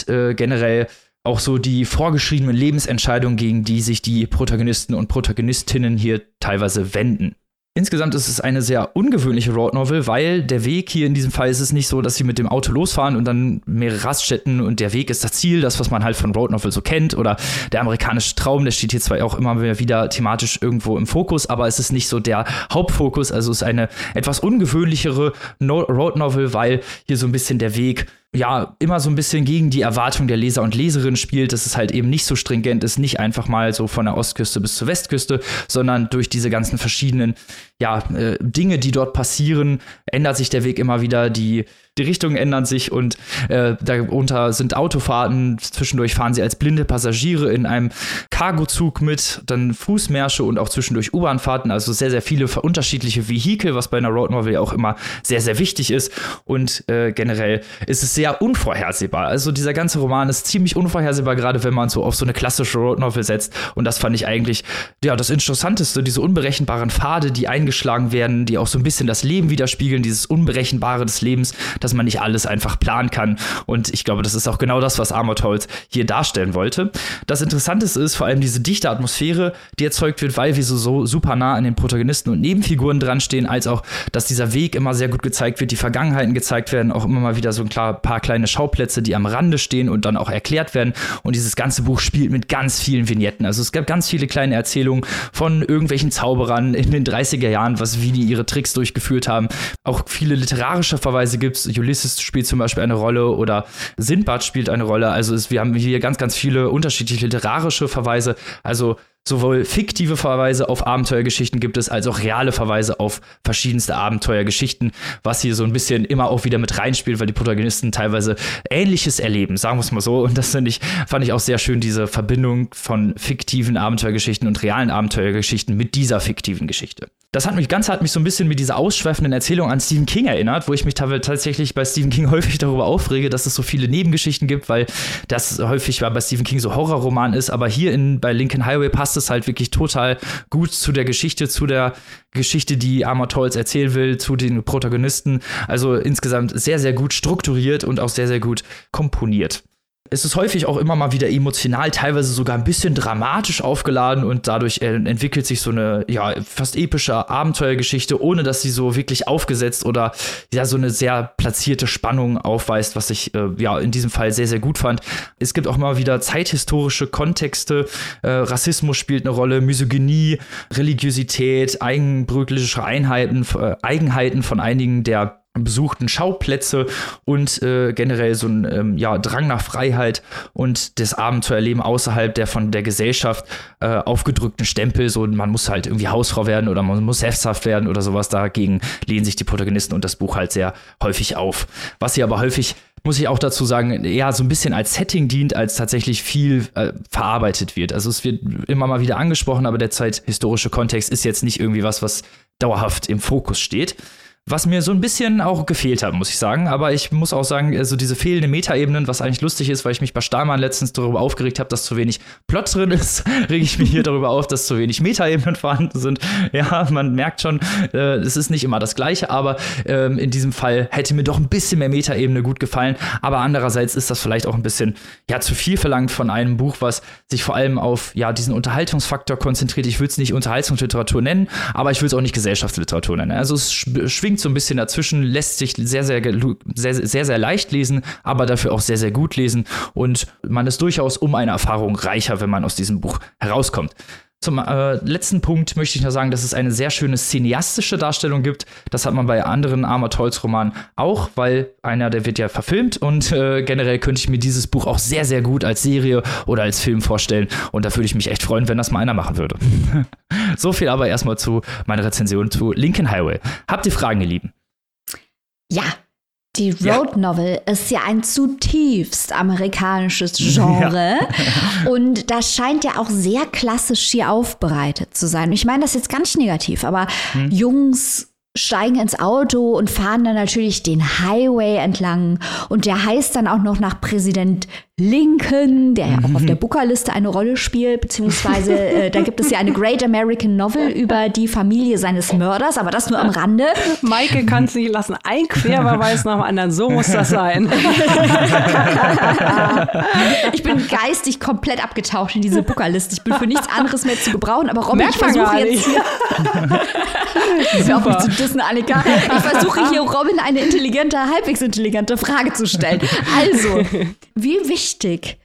A: äh, generell auch so die vorgeschriebenen Lebensentscheidungen, gegen die sich die Protagonisten und Protagonistinnen hier teilweise wenden. Insgesamt ist es eine sehr ungewöhnliche Road Novel, weil der Weg hier in diesem Fall ist es nicht so, dass sie mit dem Auto losfahren und dann mehrere Raststätten und der Weg ist das Ziel, das, was man halt von Road Novel so kennt. Oder der amerikanische Traum, der steht hier zwar auch immer wieder thematisch irgendwo im Fokus, aber es ist nicht so der Hauptfokus. Also es ist eine etwas ungewöhnlichere Road Novel, weil hier so ein bisschen der Weg ja, immer so ein bisschen gegen die Erwartung der Leser und Leserinnen spielt, dass es halt eben nicht so stringent ist, nicht einfach mal so von der Ostküste bis zur Westküste, sondern durch diese ganzen verschiedenen, ja, äh, Dinge, die dort passieren, ändert sich der Weg immer wieder, die die Richtungen ändern sich und äh, darunter sind Autofahrten. Zwischendurch fahren sie als blinde Passagiere in einem Cargozug mit, dann Fußmärsche und auch zwischendurch U-Bahnfahrten. Also sehr, sehr viele unterschiedliche Vehikel, was bei einer Road Novel ja auch immer sehr, sehr wichtig ist. Und äh, generell ist es sehr unvorhersehbar. Also dieser ganze Roman ist ziemlich unvorhersehbar, gerade wenn man so auf so eine klassische Road Novel setzt. Und das fand ich eigentlich ja das Interessanteste, diese unberechenbaren Pfade, die eingeschlagen werden, die auch so ein bisschen das Leben widerspiegeln, dieses Unberechenbare des Lebens dass man nicht alles einfach planen kann. Und ich glaube, das ist auch genau das, was Armored Holz hier darstellen wollte. Das Interessante ist vor allem diese dichte Atmosphäre, die erzeugt wird, weil wir so, so super nah an den Protagonisten und Nebenfiguren dran stehen, als auch, dass dieser Weg immer sehr gut gezeigt wird, die Vergangenheiten gezeigt werden, auch immer mal wieder so ein paar kleine Schauplätze, die am Rande stehen und dann auch erklärt werden. Und dieses ganze Buch spielt mit ganz vielen Vignetten. Also es gab ganz viele kleine Erzählungen von irgendwelchen Zauberern in den 30er Jahren, was wie die ihre Tricks durchgeführt haben. Auch viele literarische Verweise gibt es Ulysses spielt zum Beispiel eine Rolle oder Sindbad spielt eine Rolle. Also es, wir haben hier ganz, ganz viele unterschiedliche literarische Verweise. Also sowohl fiktive Verweise auf Abenteuergeschichten gibt es, als auch reale Verweise auf verschiedenste Abenteuergeschichten, was hier so ein bisschen immer auch wieder mit reinspielt, weil die Protagonisten teilweise Ähnliches erleben, sagen wir es mal so. Und das finde ich, fand ich auch sehr schön, diese Verbindung von fiktiven Abenteuergeschichten und realen Abenteuergeschichten mit dieser fiktiven Geschichte das hat mich ganz hat mich so ein bisschen mit dieser ausschweifenden Erzählung an Stephen King erinnert, wo ich mich tatsächlich bei Stephen King häufig darüber aufrege, dass es so viele Nebengeschichten gibt, weil das häufig bei Stephen King so Horrorroman ist, aber hier in, bei Lincoln Highway passt es halt wirklich total gut zu der Geschichte, zu der Geschichte, die Armour Tolls erzählen will, zu den Protagonisten. Also insgesamt sehr, sehr gut strukturiert und auch sehr, sehr gut komponiert es ist häufig auch immer mal wieder emotional, teilweise sogar ein bisschen dramatisch aufgeladen und dadurch äh, entwickelt sich so eine ja fast epische Abenteuergeschichte, ohne dass sie so wirklich aufgesetzt oder ja so eine sehr platzierte Spannung aufweist, was ich äh, ja in diesem Fall sehr sehr gut fand. Es gibt auch mal wieder zeithistorische Kontexte, äh, Rassismus spielt eine Rolle, Misogynie, Religiosität, eigenbrötliche Einheiten, äh, Eigenheiten von einigen der besuchten Schauplätze und äh, generell so ein ähm, ja, Drang nach Freiheit und das Abenteuerleben außerhalb der von der Gesellschaft äh, aufgedrückten Stempel, so man muss halt irgendwie Hausfrau werden oder man muss sesshaft werden oder sowas, dagegen lehnen sich die Protagonisten und das Buch halt sehr häufig auf. Was sie aber häufig muss ich auch dazu sagen, eher so ein bisschen als Setting dient, als tatsächlich viel äh, verarbeitet wird. Also es wird immer mal wieder angesprochen, aber der zeithistorische Kontext ist jetzt nicht irgendwie was, was dauerhaft im Fokus steht. Was mir so ein bisschen auch gefehlt hat, muss ich sagen. Aber ich muss auch sagen, so also diese fehlende Metaebenen, was eigentlich lustig ist, weil ich mich bei Stahlmann letztens darüber aufgeregt habe, dass zu wenig Plot drin ist, rege ich mich hier darüber auf, dass zu wenig Metaebenen vorhanden sind. Ja, man merkt schon, äh, es ist nicht immer das Gleiche, aber ähm, in diesem Fall hätte mir doch ein bisschen mehr Metaebene gut gefallen. Aber andererseits ist das vielleicht auch ein bisschen ja zu viel verlangt von einem Buch, was sich vor allem auf ja diesen Unterhaltungsfaktor konzentriert. Ich will es nicht Unterhaltungsliteratur nennen, aber ich will es auch nicht Gesellschaftsliteratur nennen. Also es schwingt schwingt so ein bisschen dazwischen, lässt sich sehr, sehr, sehr, sehr, sehr leicht lesen, aber dafür auch sehr, sehr gut lesen. Und man ist durchaus um eine Erfahrung reicher, wenn man aus diesem Buch herauskommt. Zum äh, letzten Punkt möchte ich noch sagen, dass es eine sehr schöne cineastische Darstellung gibt. Das hat man bei anderen Armored Holz Romanen auch, weil einer, der wird ja verfilmt und äh, generell könnte ich mir dieses Buch auch sehr, sehr gut als Serie oder als Film vorstellen. Und da würde ich mich echt freuen, wenn das mal einer machen würde. so viel aber erstmal zu meiner Rezension zu Lincoln Highway. Habt ihr Fragen, ihr Lieben?
C: Ja, die Road Novel ist ja ein zutiefst amerikanisches Genre. Ja. Und das scheint ja auch sehr klassisch hier aufbereitet zu sein. Ich meine das jetzt ganz negativ, aber hm. Jungs steigen ins Auto und fahren dann natürlich den Highway entlang. Und der heißt dann auch noch nach Präsident Lincoln, der ja auch auf der Bookerliste eine Rolle spielt, beziehungsweise äh, da gibt es ja eine Great American Novel über die Familie seines Mörders, aber das nur am Rande.
B: Maike kann es nicht lassen. Ein Querverweis nach dem anderen, so muss das sein.
C: ich bin geistig komplett abgetaucht in diese Bookerliste. Ich bin für nichts anderes mehr zu gebrauchen, aber Robin, ich versuche jetzt hier. Hör auf mich zu dissen, Annika. Ich versuche hier Robin eine intelligente, halbwegs intelligente Frage zu stellen. Also, wie wichtig wichtig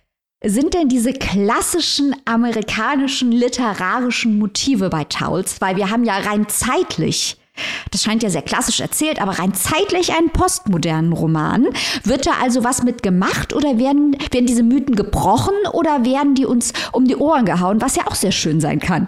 C: sind denn diese klassischen amerikanischen literarischen Motive bei Towles? Weil wir haben ja rein zeitlich Das scheint ja sehr klassisch erzählt, aber rein zeitlich einen postmodernen Roman. Wird da also was mit gemacht oder werden, werden diese Mythen gebrochen oder werden die uns um die Ohren gehauen, was ja auch sehr schön sein kann?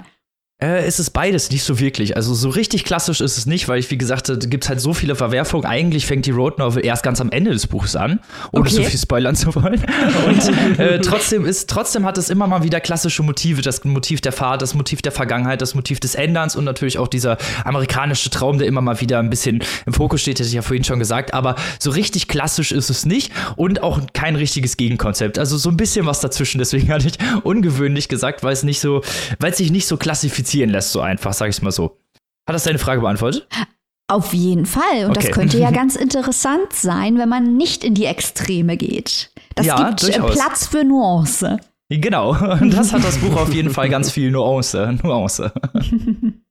A: Äh, es ist beides nicht so wirklich. Also so richtig klassisch ist es nicht, weil ich, wie gesagt, da gibt es halt so viele Verwerfungen. Eigentlich fängt die Road Novel erst ganz am Ende des Buches an, ohne okay. so viel spoilern zu wollen. Und äh, trotzdem ist, trotzdem hat es immer mal wieder klassische Motive. Das Motiv der Fahrt, das Motiv der Vergangenheit, das Motiv des Änderns und natürlich auch dieser amerikanische Traum, der immer mal wieder ein bisschen im Fokus steht, hätte ich ja vorhin schon gesagt. Aber so richtig klassisch ist es nicht und auch kein richtiges Gegenkonzept. Also so ein bisschen was dazwischen. Deswegen hatte ich ungewöhnlich gesagt, weil es nicht so, weil es sich nicht so klassifiziert skizzieren lässt, so einfach, sag ich mal so. Hat das deine Frage beantwortet?
C: Auf jeden Fall. Und okay. das könnte ja ganz interessant sein, wenn man nicht in die Extreme geht. Das ja, gibt äh, durchaus. Platz für Nuance.
A: Genau. Das hat das Buch auf jeden Fall ganz viel Nuance. Nuance.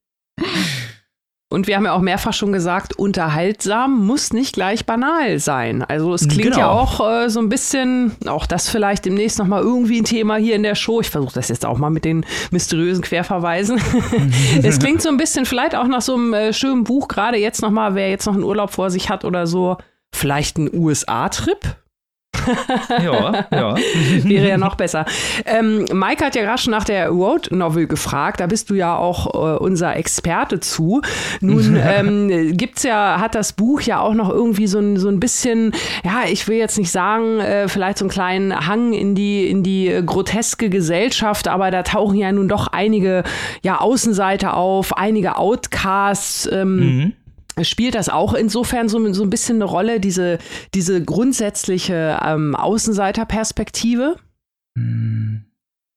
B: Und wir haben ja auch mehrfach schon gesagt, unterhaltsam muss nicht gleich banal sein. Also es klingt genau. ja auch äh, so ein bisschen, auch das vielleicht demnächst nochmal irgendwie ein Thema hier in der Show. Ich versuche das jetzt auch mal mit den mysteriösen Querverweisen. es klingt so ein bisschen vielleicht auch nach so einem äh, schönen Buch, gerade jetzt nochmal, wer jetzt noch einen Urlaub vor sich hat oder so, vielleicht ein USA-Trip
A: ja, ja.
B: Wäre ja noch besser. Ähm, Mike hat ja gerade schon nach der Road Novel gefragt. Da bist du ja auch äh, unser Experte zu. Nun ähm, gibt's ja, hat das Buch ja auch noch irgendwie so ein, so ein bisschen, ja, ich will jetzt nicht sagen, äh, vielleicht so einen kleinen Hang in die, in die groteske Gesellschaft, aber da tauchen ja nun doch einige ja, Außenseiter auf, einige Outcasts. Ähm, mhm spielt das auch insofern so, so ein bisschen eine Rolle, diese, diese grundsätzliche ähm, Außenseiterperspektive?
A: Hm.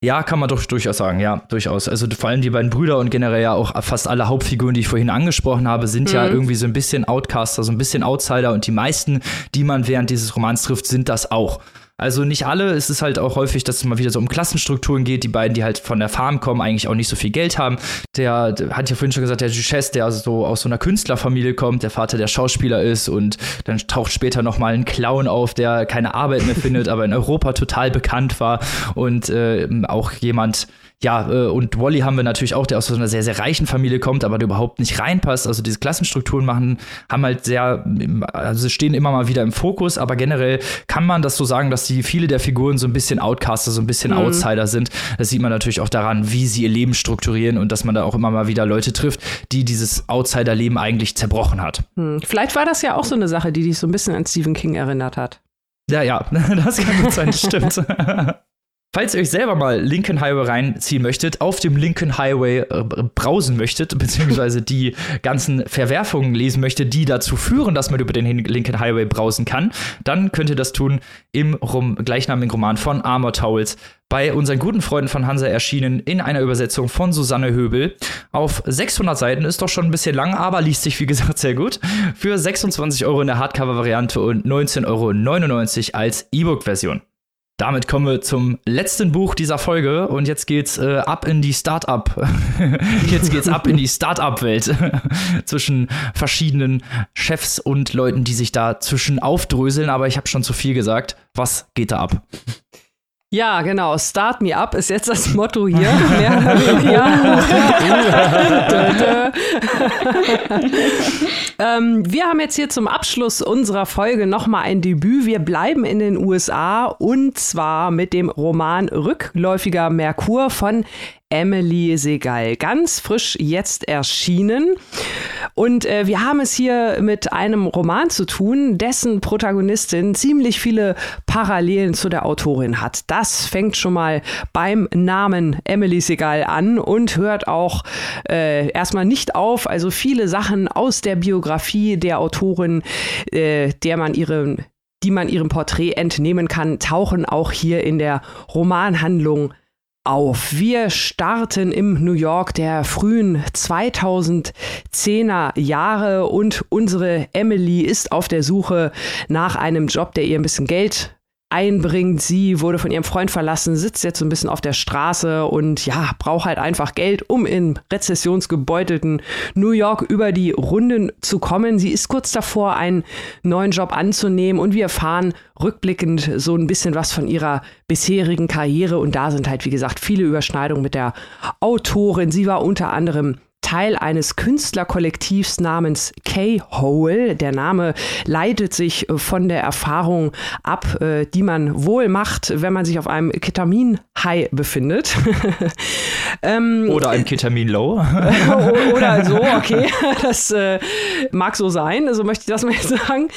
A: Ja, kann man doch durchaus sagen, ja, durchaus. Also vor allem die beiden Brüder und generell ja auch fast alle Hauptfiguren, die ich vorhin angesprochen habe, sind mhm. ja irgendwie so ein bisschen Outcaster, so ein bisschen Outsider und die meisten, die man während dieses Romans trifft, sind das auch. Also nicht alle. Es ist halt auch häufig, dass es mal wieder so um Klassenstrukturen geht. Die beiden, die halt von der Farm kommen, eigentlich auch nicht so viel Geld haben. Der, der hat ja vorhin schon gesagt, der Duchesse, der also so aus so einer Künstlerfamilie kommt, der Vater der Schauspieler ist und dann taucht später noch mal ein Clown auf, der keine Arbeit mehr findet, aber in Europa total bekannt war und äh, auch jemand, ja, äh, und Wally haben wir natürlich auch, der aus so einer sehr, sehr reichen Familie kommt, aber der überhaupt nicht reinpasst. Also diese Klassenstrukturen machen, haben halt sehr, also stehen immer mal wieder im Fokus, aber generell kann man das so sagen, dass die viele der Figuren so ein bisschen Outcaster, so ein bisschen mhm. Outsider sind. Das sieht man natürlich auch daran, wie sie ihr Leben strukturieren und dass man da auch immer mal wieder Leute trifft, die dieses Outsider-Leben eigentlich zerbrochen hat.
B: Mhm. Vielleicht war das ja auch so eine Sache, die dich so ein bisschen an Stephen King erinnert hat.
A: Ja, ja, das kann gut sein, stimmt. Falls ihr euch selber mal Lincoln Highway reinziehen möchtet, auf dem Lincoln Highway äh, brausen möchtet, beziehungsweise die ganzen Verwerfungen lesen möchtet, die dazu führen, dass man über den Lincoln Highway brausen kann, dann könnt ihr das tun im Rom gleichnamigen Roman von Armor Towels bei unseren guten Freunden von Hansa erschienen in einer Übersetzung von Susanne Höbel. Auf 600 Seiten ist doch schon ein bisschen lang, aber liest sich wie gesagt sehr gut. Für 26 Euro in der Hardcover-Variante und 19,99 Euro als E-Book-Version. Damit kommen wir zum letzten Buch dieser Folge und jetzt geht's äh, ab in die Startup. jetzt geht's ab in die Startup-Welt zwischen verschiedenen Chefs und Leuten, die sich da zwischen aufdröseln. Aber ich habe schon zu viel gesagt. Was geht da ab?
B: Ja, genau. Start me up ist jetzt das Motto hier. ähm, wir haben jetzt hier zum Abschluss unserer Folge nochmal ein Debüt. Wir bleiben in den USA und zwar mit dem Roman Rückläufiger Merkur von Emily Segal. Ganz frisch jetzt erschienen. Und äh, wir haben es hier mit einem Roman zu tun, dessen Protagonistin ziemlich viele Parallelen zu der Autorin hat. Das fängt schon mal beim Namen Emily Segal an und hört auch äh, erstmal nicht auf. Also viele Sachen aus der Biografie der Autorin, äh, der man ihren die man ihrem Porträt entnehmen kann, tauchen auch hier in der Romanhandlung auf. Wir starten im New York der frühen 2010er Jahre und unsere Emily ist auf der Suche nach einem Job, der ihr ein bisschen Geld einbringt. Sie wurde von ihrem Freund verlassen, sitzt jetzt so ein bisschen auf der Straße und ja, braucht halt einfach Geld, um in rezessionsgebeutelten New York über die Runden zu kommen. Sie ist kurz davor, einen neuen Job anzunehmen und wir erfahren rückblickend so ein bisschen was von ihrer bisherigen Karriere und da sind halt, wie gesagt, viele Überschneidungen mit der Autorin. Sie war unter anderem Teil eines Künstlerkollektivs namens K-Hole. Der Name leitet sich von der Erfahrung ab, äh, die man wohl macht, wenn man sich auf einem Ketamin-High befindet.
A: ähm, oder einem Ketamin-Low.
B: oder so, okay. Das äh, mag so sein, so möchte ich das mal sagen.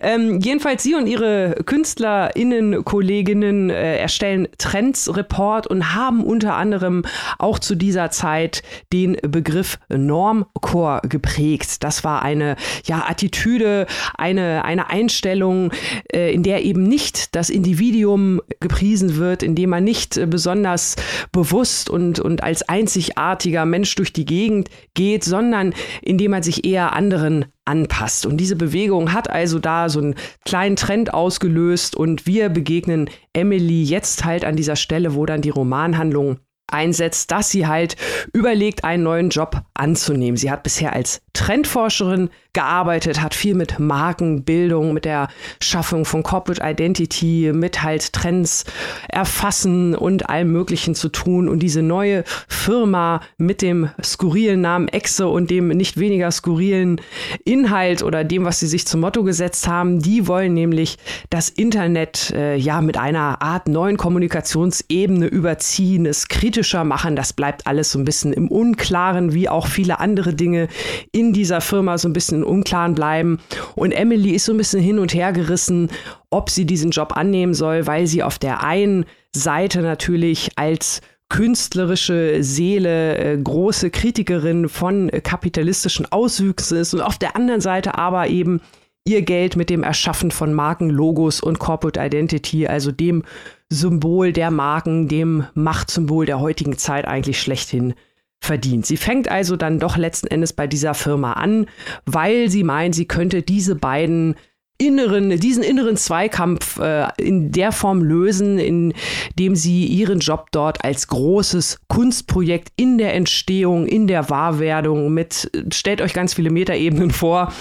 B: Ähm, jedenfalls, sie und ihre KünstlerInnen, Kolleginnen äh, erstellen Trends-Report und haben unter anderem auch zu dieser Zeit den Begriff Normcore geprägt. Das war eine ja, Attitüde, eine, eine Einstellung, äh, in der eben nicht das Individuum gepriesen wird, in dem man nicht äh, besonders bewusst und, und als einzigartiger Mensch durch die Gegend geht, sondern in dem man sich eher anderen anpasst. Und diese Bewegung hat also da so einen kleinen Trend ausgelöst und wir begegnen Emily jetzt halt an dieser Stelle, wo dann die Romanhandlung einsetzt, dass sie halt überlegt, einen neuen Job anzunehmen. Sie hat bisher als Trendforscherin gearbeitet, hat viel mit Markenbildung, mit der Schaffung von Corporate Identity, mit halt Trends erfassen und allem Möglichen zu tun. Und diese neue Firma mit dem skurrilen Namen Exe und dem nicht weniger skurrilen Inhalt oder dem, was sie sich zum Motto gesetzt haben, die wollen nämlich das Internet äh, ja mit einer Art neuen Kommunikationsebene überziehen, es kritischer machen. Das bleibt alles so ein bisschen im Unklaren, wie auch viele andere Dinge in dieser Firma so ein bisschen im Unklaren bleiben. Und Emily ist so ein bisschen hin und her gerissen, ob sie diesen Job annehmen soll, weil sie auf der einen Seite natürlich als künstlerische Seele, äh, große Kritikerin von äh, kapitalistischen Auswüchsen ist und auf der anderen Seite aber eben ihr Geld mit dem Erschaffen von Marken, Logos und Corporate Identity, also dem Symbol der Marken, dem Machtsymbol der heutigen Zeit eigentlich schlechthin verdient. Sie fängt also dann doch letzten Endes bei dieser Firma an, weil sie meint, sie könnte diese beiden inneren, diesen inneren Zweikampf äh, in der Form lösen, indem sie ihren Job dort als großes Kunstprojekt in der Entstehung, in der Wahrwerdung mit, stellt euch ganz viele Metaebenen vor,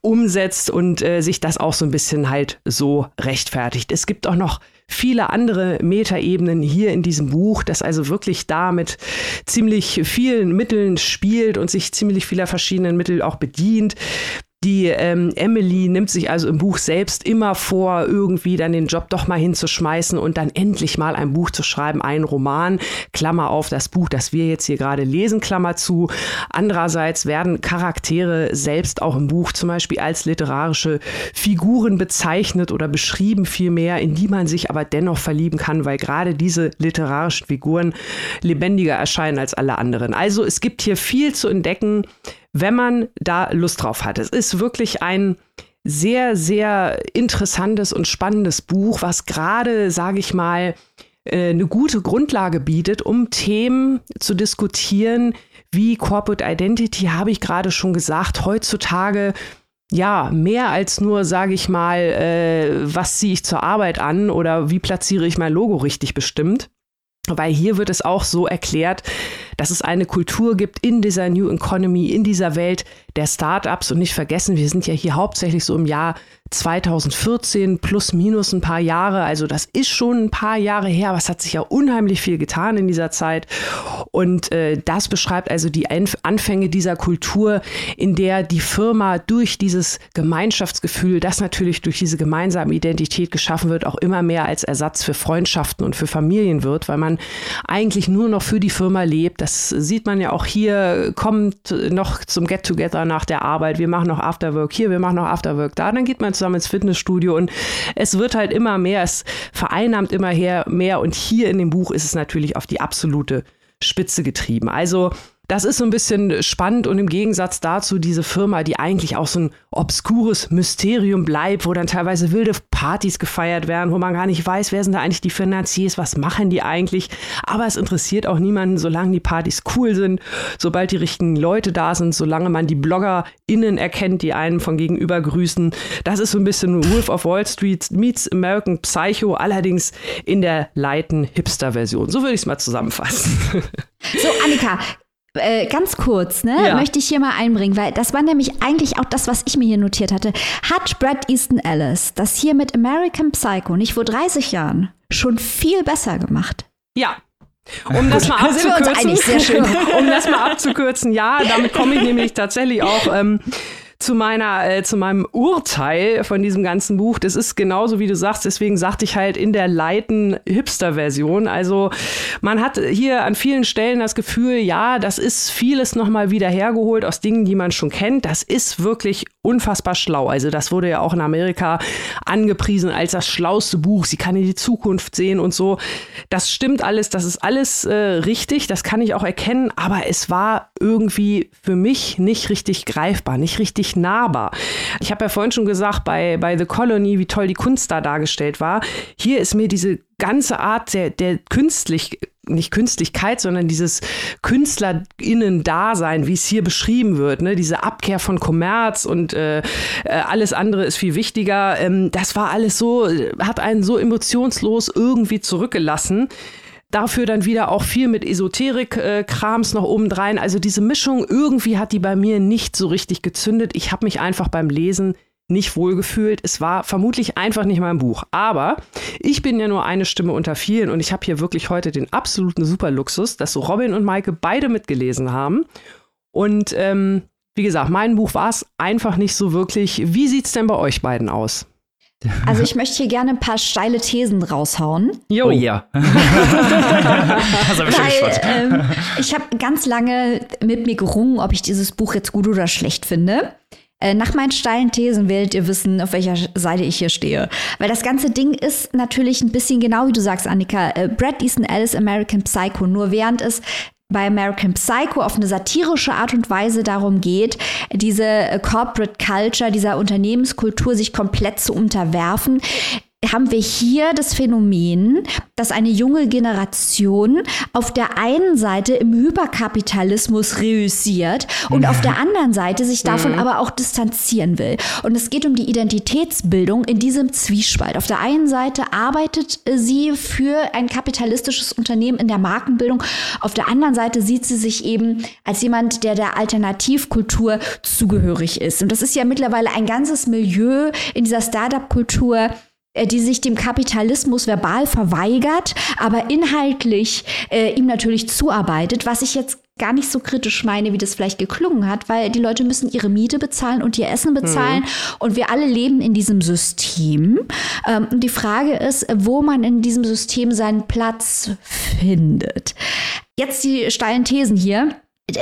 B: umsetzt und äh, sich das auch so ein bisschen halt so rechtfertigt. Es gibt auch noch viele andere Metaebenen hier in diesem Buch, das also wirklich da mit ziemlich vielen Mitteln spielt und sich ziemlich vieler verschiedenen Mittel auch bedient. Die ähm, Emily nimmt sich also im Buch selbst immer vor, irgendwie dann den Job doch mal hinzuschmeißen und dann endlich mal ein Buch zu schreiben, einen Roman, Klammer auf das Buch, das wir jetzt hier gerade lesen, Klammer zu. Andererseits werden Charaktere selbst auch im Buch zum Beispiel als literarische Figuren bezeichnet oder beschrieben vielmehr, in die man sich aber dennoch verlieben kann, weil gerade diese literarischen Figuren lebendiger erscheinen als alle anderen. Also es gibt hier viel zu entdecken wenn man da Lust drauf hat. Es ist wirklich ein sehr, sehr interessantes und spannendes Buch, was gerade, sage ich mal, äh, eine gute Grundlage bietet, um Themen zu diskutieren, wie Corporate Identity, habe ich gerade schon gesagt, heutzutage ja, mehr als nur, sage ich mal, äh, was ziehe ich zur Arbeit an oder wie platziere ich mein Logo richtig bestimmt. Weil hier wird es auch so erklärt, dass es eine Kultur gibt in dieser New Economy, in dieser Welt der Startups. Und nicht vergessen, wir sind ja hier hauptsächlich so im Jahr 2014 plus minus ein paar Jahre. Also das ist schon ein paar Jahre her, aber es hat sich ja unheimlich viel getan in dieser Zeit. Und äh, das beschreibt also die Anfänge dieser Kultur, in der die Firma durch dieses Gemeinschaftsgefühl, das natürlich durch diese gemeinsame Identität geschaffen wird, auch immer mehr als Ersatz für Freundschaften und für Familien wird, weil man eigentlich nur noch für die Firma lebt. Das sieht man ja auch hier, kommt noch zum Get-Together nach der Arbeit, wir machen noch Afterwork hier, wir machen noch Afterwork da, dann geht man zusammen ins Fitnessstudio und es wird halt immer mehr, es vereinnahmt immer mehr. Und hier in dem Buch ist es natürlich auf die absolute Spitze getrieben. Also das ist so ein bisschen spannend und im Gegensatz dazu diese Firma, die eigentlich auch so ein obskures Mysterium bleibt, wo dann teilweise wilde Partys gefeiert werden, wo man gar nicht weiß, wer sind da eigentlich die Finanziers, was machen die eigentlich. Aber es interessiert auch niemanden, solange die Partys cool sind, sobald die richtigen Leute da sind, solange man die BloggerInnen erkennt, die einen von gegenüber grüßen. Das ist so ein bisschen Wolf of Wall Street meets American Psycho, allerdings in der leiten Hipster-Version. So würde ich es mal zusammenfassen.
C: So, Annika, äh, ganz kurz, ne, ja. möchte ich hier mal einbringen, weil das war nämlich eigentlich auch das, was ich mir hier notiert hatte. Hat Brad Easton Ellis das hier mit American Psycho nicht vor 30 Jahren schon viel besser gemacht?
B: Ja, Um das mal abzukürzen, sehr schön. um das mal abzukürzen, ja, damit komme ich nämlich tatsächlich auch ähm, zu meiner, äh, zu meinem Urteil von diesem ganzen Buch. Das ist genauso wie du sagst, deswegen sagte ich halt in der leiten Hipster-Version. Also man hat hier an vielen Stellen das Gefühl, ja, das ist vieles nochmal wieder hergeholt aus Dingen, die man schon kennt. Das ist wirklich unfassbar schlau. Also das wurde ja auch in Amerika angepriesen als das schlauste Buch. Sie kann in die Zukunft sehen und so. Das stimmt alles, das ist alles äh, richtig, das kann ich auch erkennen, aber es war irgendwie für mich nicht richtig greifbar, nicht richtig nahbar. Ich habe ja vorhin schon gesagt, bei, bei The Colony, wie toll die Kunst da dargestellt war. Hier ist mir diese ganze Art der, der künstlich nicht Künstlichkeit, sondern dieses KünstlerInnen-Dasein, wie es hier beschrieben wird, ne? diese Abkehr von Kommerz und äh, äh, alles andere ist viel wichtiger. Ähm, das war alles so, hat einen so emotionslos irgendwie zurückgelassen. Dafür dann wieder auch viel mit Esoterik-Krams noch obendrein. Also diese Mischung, irgendwie hat die bei mir nicht so richtig gezündet. Ich habe mich einfach beim Lesen nicht wohlgefühlt. Es war vermutlich einfach nicht mein Buch. Aber ich bin ja nur eine Stimme unter vielen und ich habe hier wirklich heute den absoluten Superluxus, dass so Robin und Maike beide mitgelesen haben. Und ähm, wie gesagt, mein Buch war es einfach nicht so wirklich. Wie sieht es denn bei euch beiden aus?
C: Also ich möchte hier gerne ein paar steile Thesen raushauen.
A: Jo, oh. ja. das
C: habe ich Weil, ähm, ich habe ganz lange mit mir gerungen, ob ich dieses Buch jetzt gut oder schlecht finde. Äh, nach meinen steilen Thesen werdet ihr wissen, auf welcher Seite ich hier stehe. Weil das ganze Ding ist natürlich ein bisschen genau wie du sagst, Annika. Äh, Brad Easton Ellis American Psycho. Nur während es bei American Psycho auf eine satirische Art und Weise darum geht, diese äh, Corporate Culture, dieser Unternehmenskultur sich komplett zu unterwerfen, haben wir hier das Phänomen, dass eine junge Generation auf der einen Seite im Hyperkapitalismus reüssiert und auf der anderen Seite sich davon mhm. aber auch distanzieren will. Und es geht um die Identitätsbildung in diesem Zwiespalt. Auf der einen Seite arbeitet sie für ein kapitalistisches Unternehmen in der Markenbildung. Auf der anderen Seite sieht sie sich eben als jemand, der der Alternativkultur zugehörig ist. Und das ist ja mittlerweile ein ganzes Milieu in dieser Startup-Kultur, äh, die sich dem Kapitalismus verbal verweigert, aber inhaltlich äh, ihm natürlich zuarbeitet, was ich jetzt gar nicht so kritisch meine, wie das vielleicht geklungen hat, weil die Leute müssen ihre Miete bezahlen und ihr Essen bezahlen mhm. und wir alle leben in diesem System. Ähm, die Frage ist, wo man in diesem System seinen Platz findet. Jetzt die steilen Thesen hier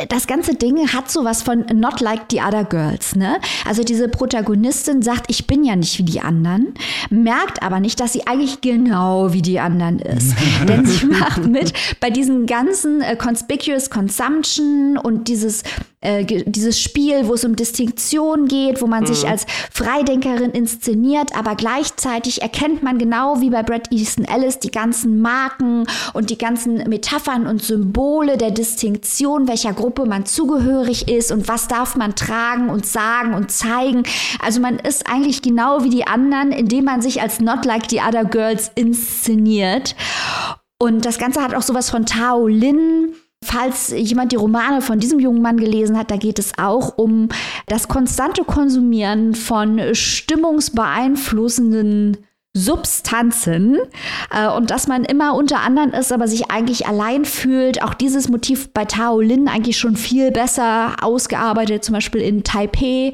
C: das ganze Ding hat sowas von not like the other girls, ne? Also diese Protagonistin sagt, ich bin ja nicht wie die anderen, merkt aber nicht, dass sie eigentlich genau wie die anderen ist. Denn sie macht mit bei diesen ganzen äh, conspicuous consumption und dieses äh, dieses Spiel, wo es um Distinktion geht, wo man mhm. sich als Freidenkerin inszeniert, aber gleichzeitig erkennt man genau wie bei Brad Easton Ellis die ganzen Marken und die ganzen Metaphern und Symbole der Distinktion, welcher Gruppe man zugehörig ist und was darf man tragen und sagen und zeigen. Also man ist eigentlich genau wie die anderen, indem man sich als Not Like the Other Girls inszeniert. Und das Ganze hat auch sowas von Tao Lin Falls jemand die Romane von diesem jungen Mann gelesen hat, da geht es auch um das konstante Konsumieren von stimmungsbeeinflussenden Substanzen äh, und dass man immer unter anderem ist, aber sich eigentlich allein fühlt. Auch dieses Motiv bei Tao Lin eigentlich schon viel besser ausgearbeitet, zum Beispiel in Taipei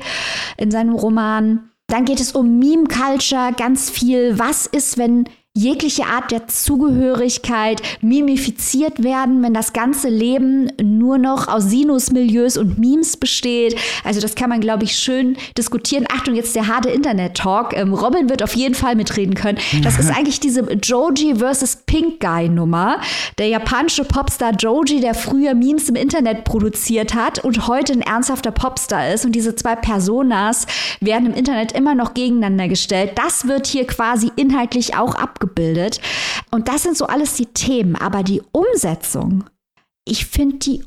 C: in seinem Roman. Dann geht es um Meme Culture, ganz viel. Was ist, wenn jegliche Art der Zugehörigkeit mimifiziert werden, wenn das ganze Leben nur noch aus Sinusmilieus und Memes besteht. Also das kann man, glaube ich, schön diskutieren. Achtung, jetzt der harte Internet-Talk. Ähm, Robin wird auf jeden Fall mitreden können. Das ist eigentlich diese Joji versus Pink Guy-Nummer. Der japanische Popstar Joji, der früher Memes im Internet produziert hat und heute ein ernsthafter Popstar ist. Und diese zwei Personas werden im Internet immer noch gegeneinander gestellt. Das wird hier quasi inhaltlich auch abgebildet abgebildet. Und das sind so alles die Themen. Aber die Umsetzung, ich finde die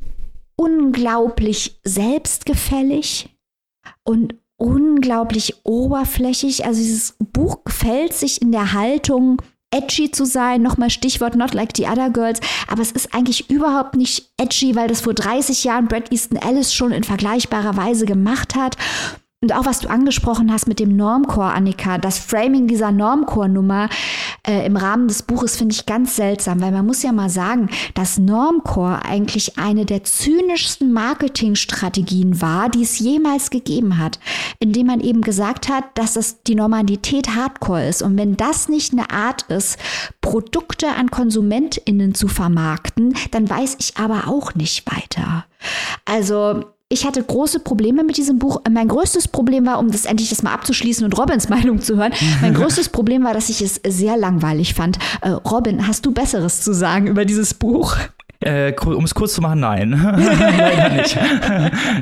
C: unglaublich selbstgefällig und unglaublich oberflächig. Also dieses Buch gefällt sich in der Haltung, edgy zu sein. Nochmal Stichwort Not Like the Other Girls. Aber es ist eigentlich überhaupt nicht edgy, weil das vor 30 Jahren Brad Easton Ellis schon in vergleichbarer Weise gemacht hat. Und auch was du angesprochen hast mit dem Normcore, Annika, das Framing dieser Normcore-Nummer äh, im Rahmen des Buches finde ich ganz seltsam, weil man muss ja mal sagen, dass Normcore eigentlich eine der zynischsten Marketingstrategien war, die es jemals gegeben hat, indem man eben gesagt hat, dass es die Normalität Hardcore ist. Und wenn das nicht eine Art ist, Produkte an KonsumentInnen zu vermarkten, dann weiß ich aber auch nicht weiter. Also ich hatte große Probleme mit diesem Buch. Mein größtes Problem war, um das endlich das mal abzuschließen und Robins Meinung zu hören, mein größtes Problem war, dass ich es sehr langweilig fand. Äh, Robin, hast du Besseres zu sagen über dieses Buch?
A: Äh, um es kurz zu machen, nein. Leider nicht.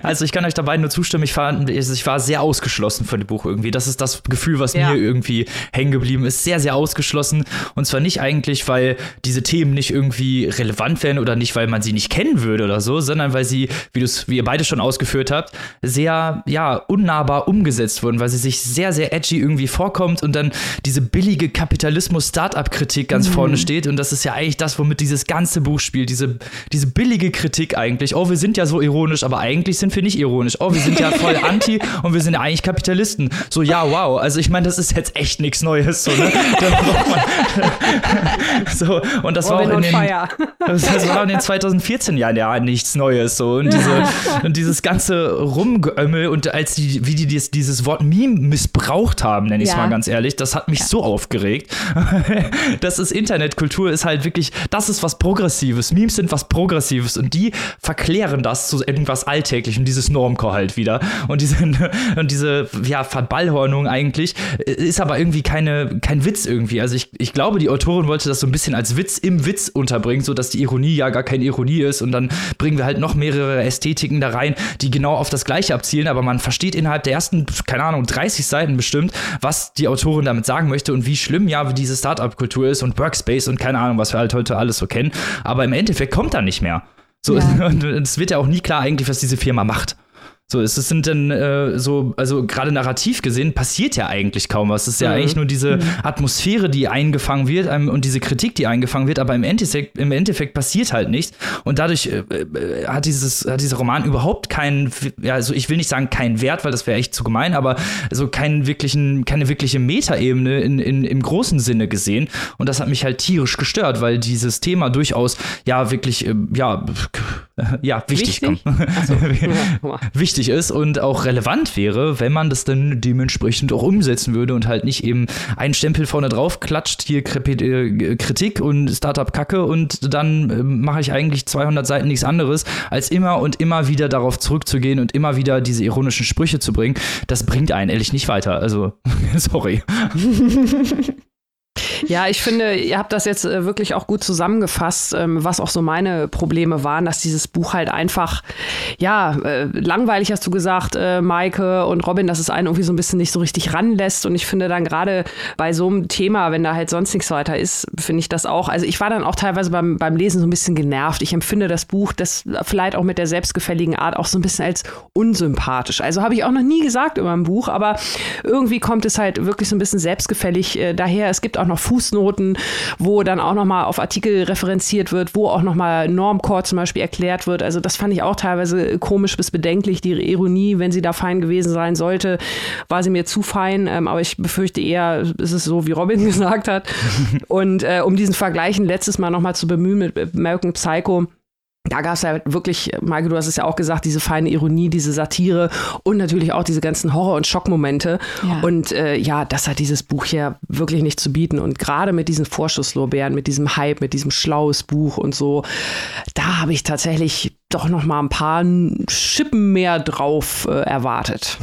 A: also ich kann euch dabei nur zustimmen, ich war, ich war sehr ausgeschlossen von dem Buch irgendwie. Das ist das Gefühl, was ja. mir irgendwie hängen geblieben ist. Sehr, sehr ausgeschlossen. Und zwar nicht eigentlich, weil diese Themen nicht irgendwie relevant wären oder nicht, weil man sie nicht kennen würde oder so, sondern weil sie, wie, wie ihr beide schon ausgeführt habt, sehr, ja, unnahbar umgesetzt wurden, weil sie sich sehr, sehr edgy irgendwie vorkommt und dann diese billige Kapitalismus-Startup-Kritik ganz mhm. vorne steht. Und das ist ja eigentlich das, womit dieses ganze Buch spielt. Diese diese, diese billige Kritik eigentlich. Oh, wir sind ja so ironisch, aber eigentlich sind wir nicht ironisch. Oh, wir sind ja voll anti und wir sind ja eigentlich Kapitalisten. So, ja, wow. Also ich meine, das ist jetzt echt nichts Neues. So, ne? so, und das war auch in den, das war in den 2014 Jahren ja nichts Neues. So. Und, diese, und dieses ganze Rumgeömmel und als die, wie die dieses, dieses Wort Meme missbraucht haben, nenne ich es ja. mal ganz ehrlich, das hat mich ja. so aufgeregt. das ist Internetkultur, ist halt wirklich, das ist was Progressives. Memes sind was Progressives und die verklären das zu irgendwas Alltäglichem, dieses Normcore halt wieder. Und diese, und diese ja, Verballhornung eigentlich ist aber irgendwie keine, kein Witz irgendwie. Also ich, ich glaube, die Autorin wollte das so ein bisschen als Witz im Witz unterbringen, sodass die Ironie ja gar keine Ironie ist und dann bringen wir halt noch mehrere Ästhetiken da rein, die genau auf das Gleiche abzielen, aber man versteht innerhalb der ersten, keine Ahnung, 30 Seiten bestimmt, was die Autorin damit sagen möchte und wie schlimm ja diese Startup-Kultur ist und Workspace und keine Ahnung, was wir halt heute alles so kennen. Aber im Endeffekt kommt da nicht mehr. So, ja. und es wird ja auch nie klar eigentlich, was diese Firma macht. So, es sind dann äh, so, also gerade narrativ gesehen, passiert ja eigentlich kaum was. Es ist ja mhm. eigentlich nur diese mhm. Atmosphäre, die eingefangen wird ähm, und diese Kritik, die eingefangen wird, aber im Endeffekt, im Endeffekt passiert halt nichts. Und dadurch äh, äh, hat, dieses, hat dieser Roman überhaupt keinen, ja, also ich will nicht sagen keinen Wert, weil das wäre echt zu gemein, aber so keinen wirklichen, keine wirkliche Metaebene in, in, im großen Sinne gesehen. Und das hat mich halt tierisch gestört, weil dieses Thema durchaus ja wirklich, äh, ja, ja, wichtig, wichtig? So. wichtig ist und auch relevant wäre, wenn man das dann dementsprechend auch umsetzen würde und halt nicht eben einen Stempel vorne drauf klatscht, hier äh, Kritik und Startup-Kacke und dann äh, mache ich eigentlich 200 Seiten nichts anderes, als immer und immer wieder darauf zurückzugehen und immer wieder diese ironischen Sprüche zu bringen. Das bringt einen ehrlich nicht weiter. Also, sorry.
B: Ja, ich finde, ihr habt das jetzt äh, wirklich auch gut zusammengefasst, ähm, was auch so meine Probleme waren, dass dieses Buch halt einfach, ja, äh, langweilig hast du gesagt, äh, Maike und Robin, dass es einen irgendwie so ein bisschen nicht so richtig ranlässt. Und ich finde dann gerade bei so einem Thema, wenn da halt sonst nichts weiter ist, finde ich das auch. Also ich war dann auch teilweise beim, beim Lesen so ein bisschen genervt. Ich empfinde das Buch, das vielleicht auch mit der selbstgefälligen Art auch so ein bisschen als unsympathisch. Also habe ich auch noch nie gesagt über ein Buch, aber irgendwie kommt es halt wirklich so ein bisschen selbstgefällig daher. Es gibt auch noch Fußnoten, wo dann auch nochmal auf Artikel referenziert wird, wo auch nochmal Normcore zum Beispiel erklärt wird. Also das fand ich auch teilweise komisch bis bedenklich. Die Ironie, wenn sie da fein gewesen sein sollte, war sie mir zu fein. Ähm, aber ich befürchte eher, ist es so, wie Robin gesagt hat. Und äh, um diesen Vergleichen letztes Mal nochmal zu bemühen mit American Psycho, da gab es ja wirklich, Maike, du hast es ja auch gesagt, diese feine Ironie, diese Satire und natürlich auch diese ganzen Horror- und Schockmomente. Ja. Und äh, ja, das hat dieses Buch hier wirklich nicht zu bieten. Und gerade mit diesen Vorschusslorbeeren, mit diesem Hype, mit diesem schlaues Buch und so, da habe ich tatsächlich doch noch mal ein paar Schippen mehr drauf äh, erwartet.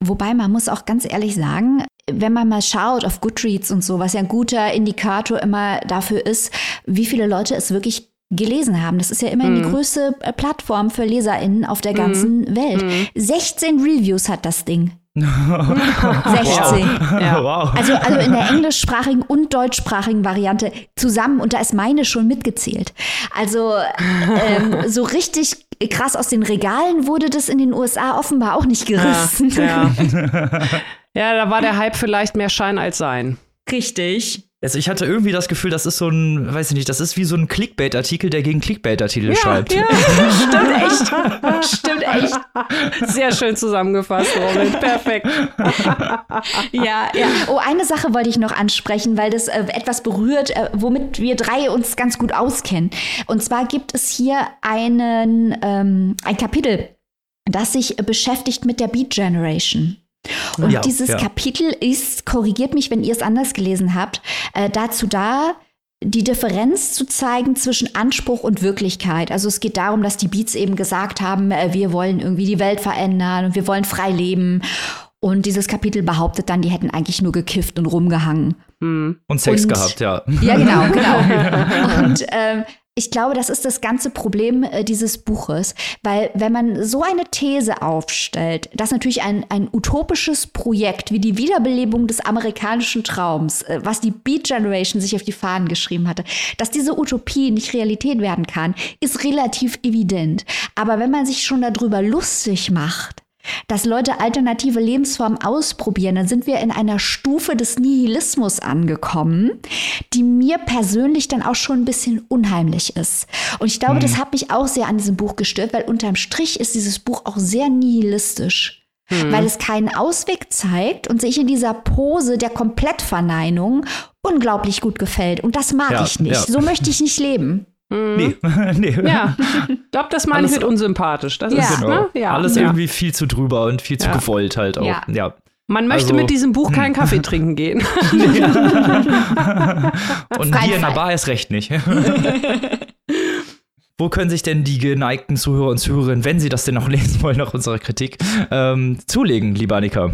C: Wobei man muss auch ganz ehrlich sagen, wenn man mal schaut auf Goodreads und so, was ja ein guter Indikator immer dafür ist, wie viele Leute es wirklich gelesen haben. Das ist ja immerhin mhm. die größte äh, Plattform für LeserInnen auf der ganzen mhm. Welt. Mhm. 16 Reviews hat das Ding. 16. Wow. Ja. Wow. Also, also in der englischsprachigen und deutschsprachigen Variante zusammen und da ist meine schon mitgezählt. Also ähm, so richtig krass aus den Regalen wurde das in den USA offenbar auch nicht gerissen.
B: Ja, ja. ja da war der Hype vielleicht mehr Schein als Sein.
C: Richtig.
A: Also ich hatte irgendwie das Gefühl, das ist so ein, weiß ich nicht, das ist wie so ein Clickbait-Artikel, der gegen Clickbait-Artikel ja, schreibt. Ja,
C: stimmt echt. stimmt echt.
B: Sehr schön zusammengefasst, Robin. Perfekt.
C: ja, ja. Oh, eine Sache wollte ich noch ansprechen, weil das äh, etwas berührt, äh, womit wir drei uns ganz gut auskennen. Und zwar gibt es hier einen, ähm, ein Kapitel, das sich beschäftigt mit der Beat Generation. Und ja, dieses ja. Kapitel ist, korrigiert mich, wenn ihr es anders gelesen habt, äh, dazu da, die Differenz zu zeigen zwischen Anspruch und Wirklichkeit. Also es geht darum, dass die Beats eben gesagt haben, äh, wir wollen irgendwie die Welt verändern und wir wollen frei leben. Und dieses Kapitel behauptet dann, die hätten eigentlich nur gekifft und rumgehangen.
A: Und Sex und, gehabt, ja.
C: Ja, genau, genau. und ähm, ich glaube, das ist das ganze Problem äh, dieses Buches, weil wenn man so eine These aufstellt, dass natürlich ein, ein utopisches Projekt wie die Wiederbelebung des amerikanischen Traums, äh, was die Beat Generation sich auf die Fahnen geschrieben hatte, dass diese Utopie nicht Realität werden kann, ist relativ evident. Aber wenn man sich schon darüber lustig macht, dass Leute alternative Lebensformen ausprobieren, dann sind wir in einer Stufe des Nihilismus angekommen, die mir persönlich dann auch schon ein bisschen unheimlich ist. Und ich glaube, mhm. das hat mich auch sehr an diesem Buch gestört, weil unterm Strich ist dieses Buch auch sehr nihilistisch. Mhm. Weil es keinen Ausweg zeigt und sich in dieser Pose der Komplettverneinung unglaublich gut gefällt. Und das mag ja, ich nicht. Ja. So möchte ich nicht leben.
B: Mhm. Nee. nee. Ja, ich glaube, das meine ich mit unsympathisch. Das
A: ja. ist genau. ne? ja. alles irgendwie viel zu drüber und viel zu gewollt halt auch. Ja.
B: Man möchte also, mit diesem Buch keinen Kaffee trinken gehen.
A: und hier in der Bar ist recht nicht. Wo können sich denn die geneigten Zuhörer und Zuhörerinnen, wenn sie das denn noch lesen wollen, nach unserer Kritik, ähm, zulegen, lieber Annika?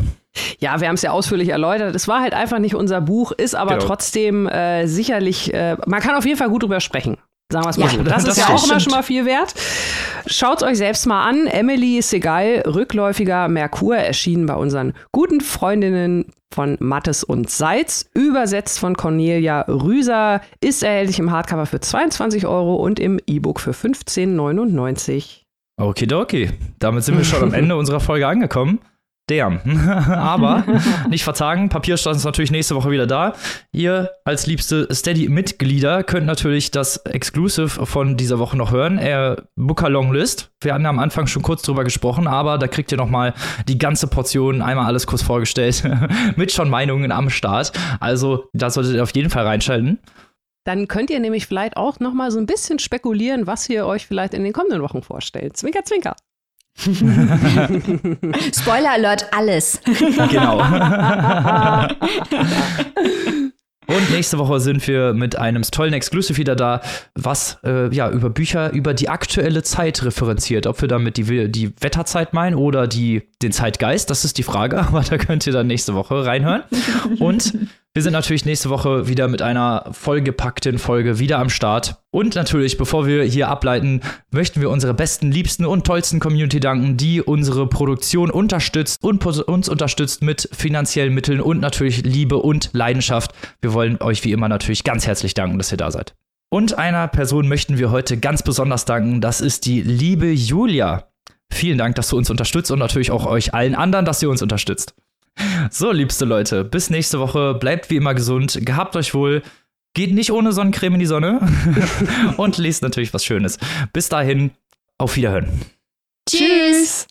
B: Ja, wir haben es ja ausführlich erläutert. Es war halt einfach nicht unser Buch, ist aber genau. trotzdem äh, sicherlich, äh, man kann auf jeden Fall gut drüber sprechen. Sagen wir es mal ja, so. Das, das ist ja auch immer schon mal viel wert. Schaut es euch selbst mal an. Emily Segal, rückläufiger Merkur, erschienen bei unseren guten Freundinnen von Mattes und Seitz, übersetzt von Cornelia Rüser, ist erhältlich im Hardcover für 22 Euro und im E-Book für 15,99.
A: Okidoki. Damit sind wir schon am Ende unserer Folge angekommen. Damn. Aber nicht verzagen, Papierstand ist natürlich nächste Woche wieder da. Ihr als liebste Steady-Mitglieder könnt natürlich das Exclusive von dieser Woche noch hören. Er Booker Longlist. Wir haben am Anfang schon kurz drüber gesprochen, aber da kriegt ihr noch mal die ganze Portion, einmal alles kurz vorgestellt, mit schon Meinungen am Start. Also da solltet ihr auf jeden Fall reinschalten.
B: Dann könnt ihr nämlich vielleicht auch noch mal so ein bisschen spekulieren, was ihr euch vielleicht in den kommenden Wochen vorstellt. Zwinker, zwinker.
C: Spoiler Alert, alles. Genau.
A: Und nächste Woche sind wir mit einem tollen Exclusive wieder da, was äh, ja über Bücher über die aktuelle Zeit referenziert. Ob wir damit die, die Wetterzeit meinen oder die, den Zeitgeist, das ist die Frage, aber da könnt ihr dann nächste Woche reinhören. Und wir sind natürlich nächste Woche wieder mit einer vollgepackten Folge wieder am Start. Und natürlich, bevor wir hier ableiten, möchten wir unsere besten, liebsten und tollsten Community danken, die unsere Produktion unterstützt und uns unterstützt mit finanziellen Mitteln und natürlich Liebe und Leidenschaft. Wir wollen euch wie immer natürlich ganz herzlich danken, dass ihr da seid. Und einer Person möchten wir heute ganz besonders danken. Das ist die liebe Julia. Vielen Dank, dass du uns unterstützt und natürlich auch euch allen anderen, dass ihr uns unterstützt. So, liebste Leute, bis nächste Woche. Bleibt wie immer gesund. Gehabt euch wohl. Geht nicht ohne Sonnencreme in die Sonne. und lest natürlich was Schönes. Bis dahin, auf Wiederhören.
C: Tschüss.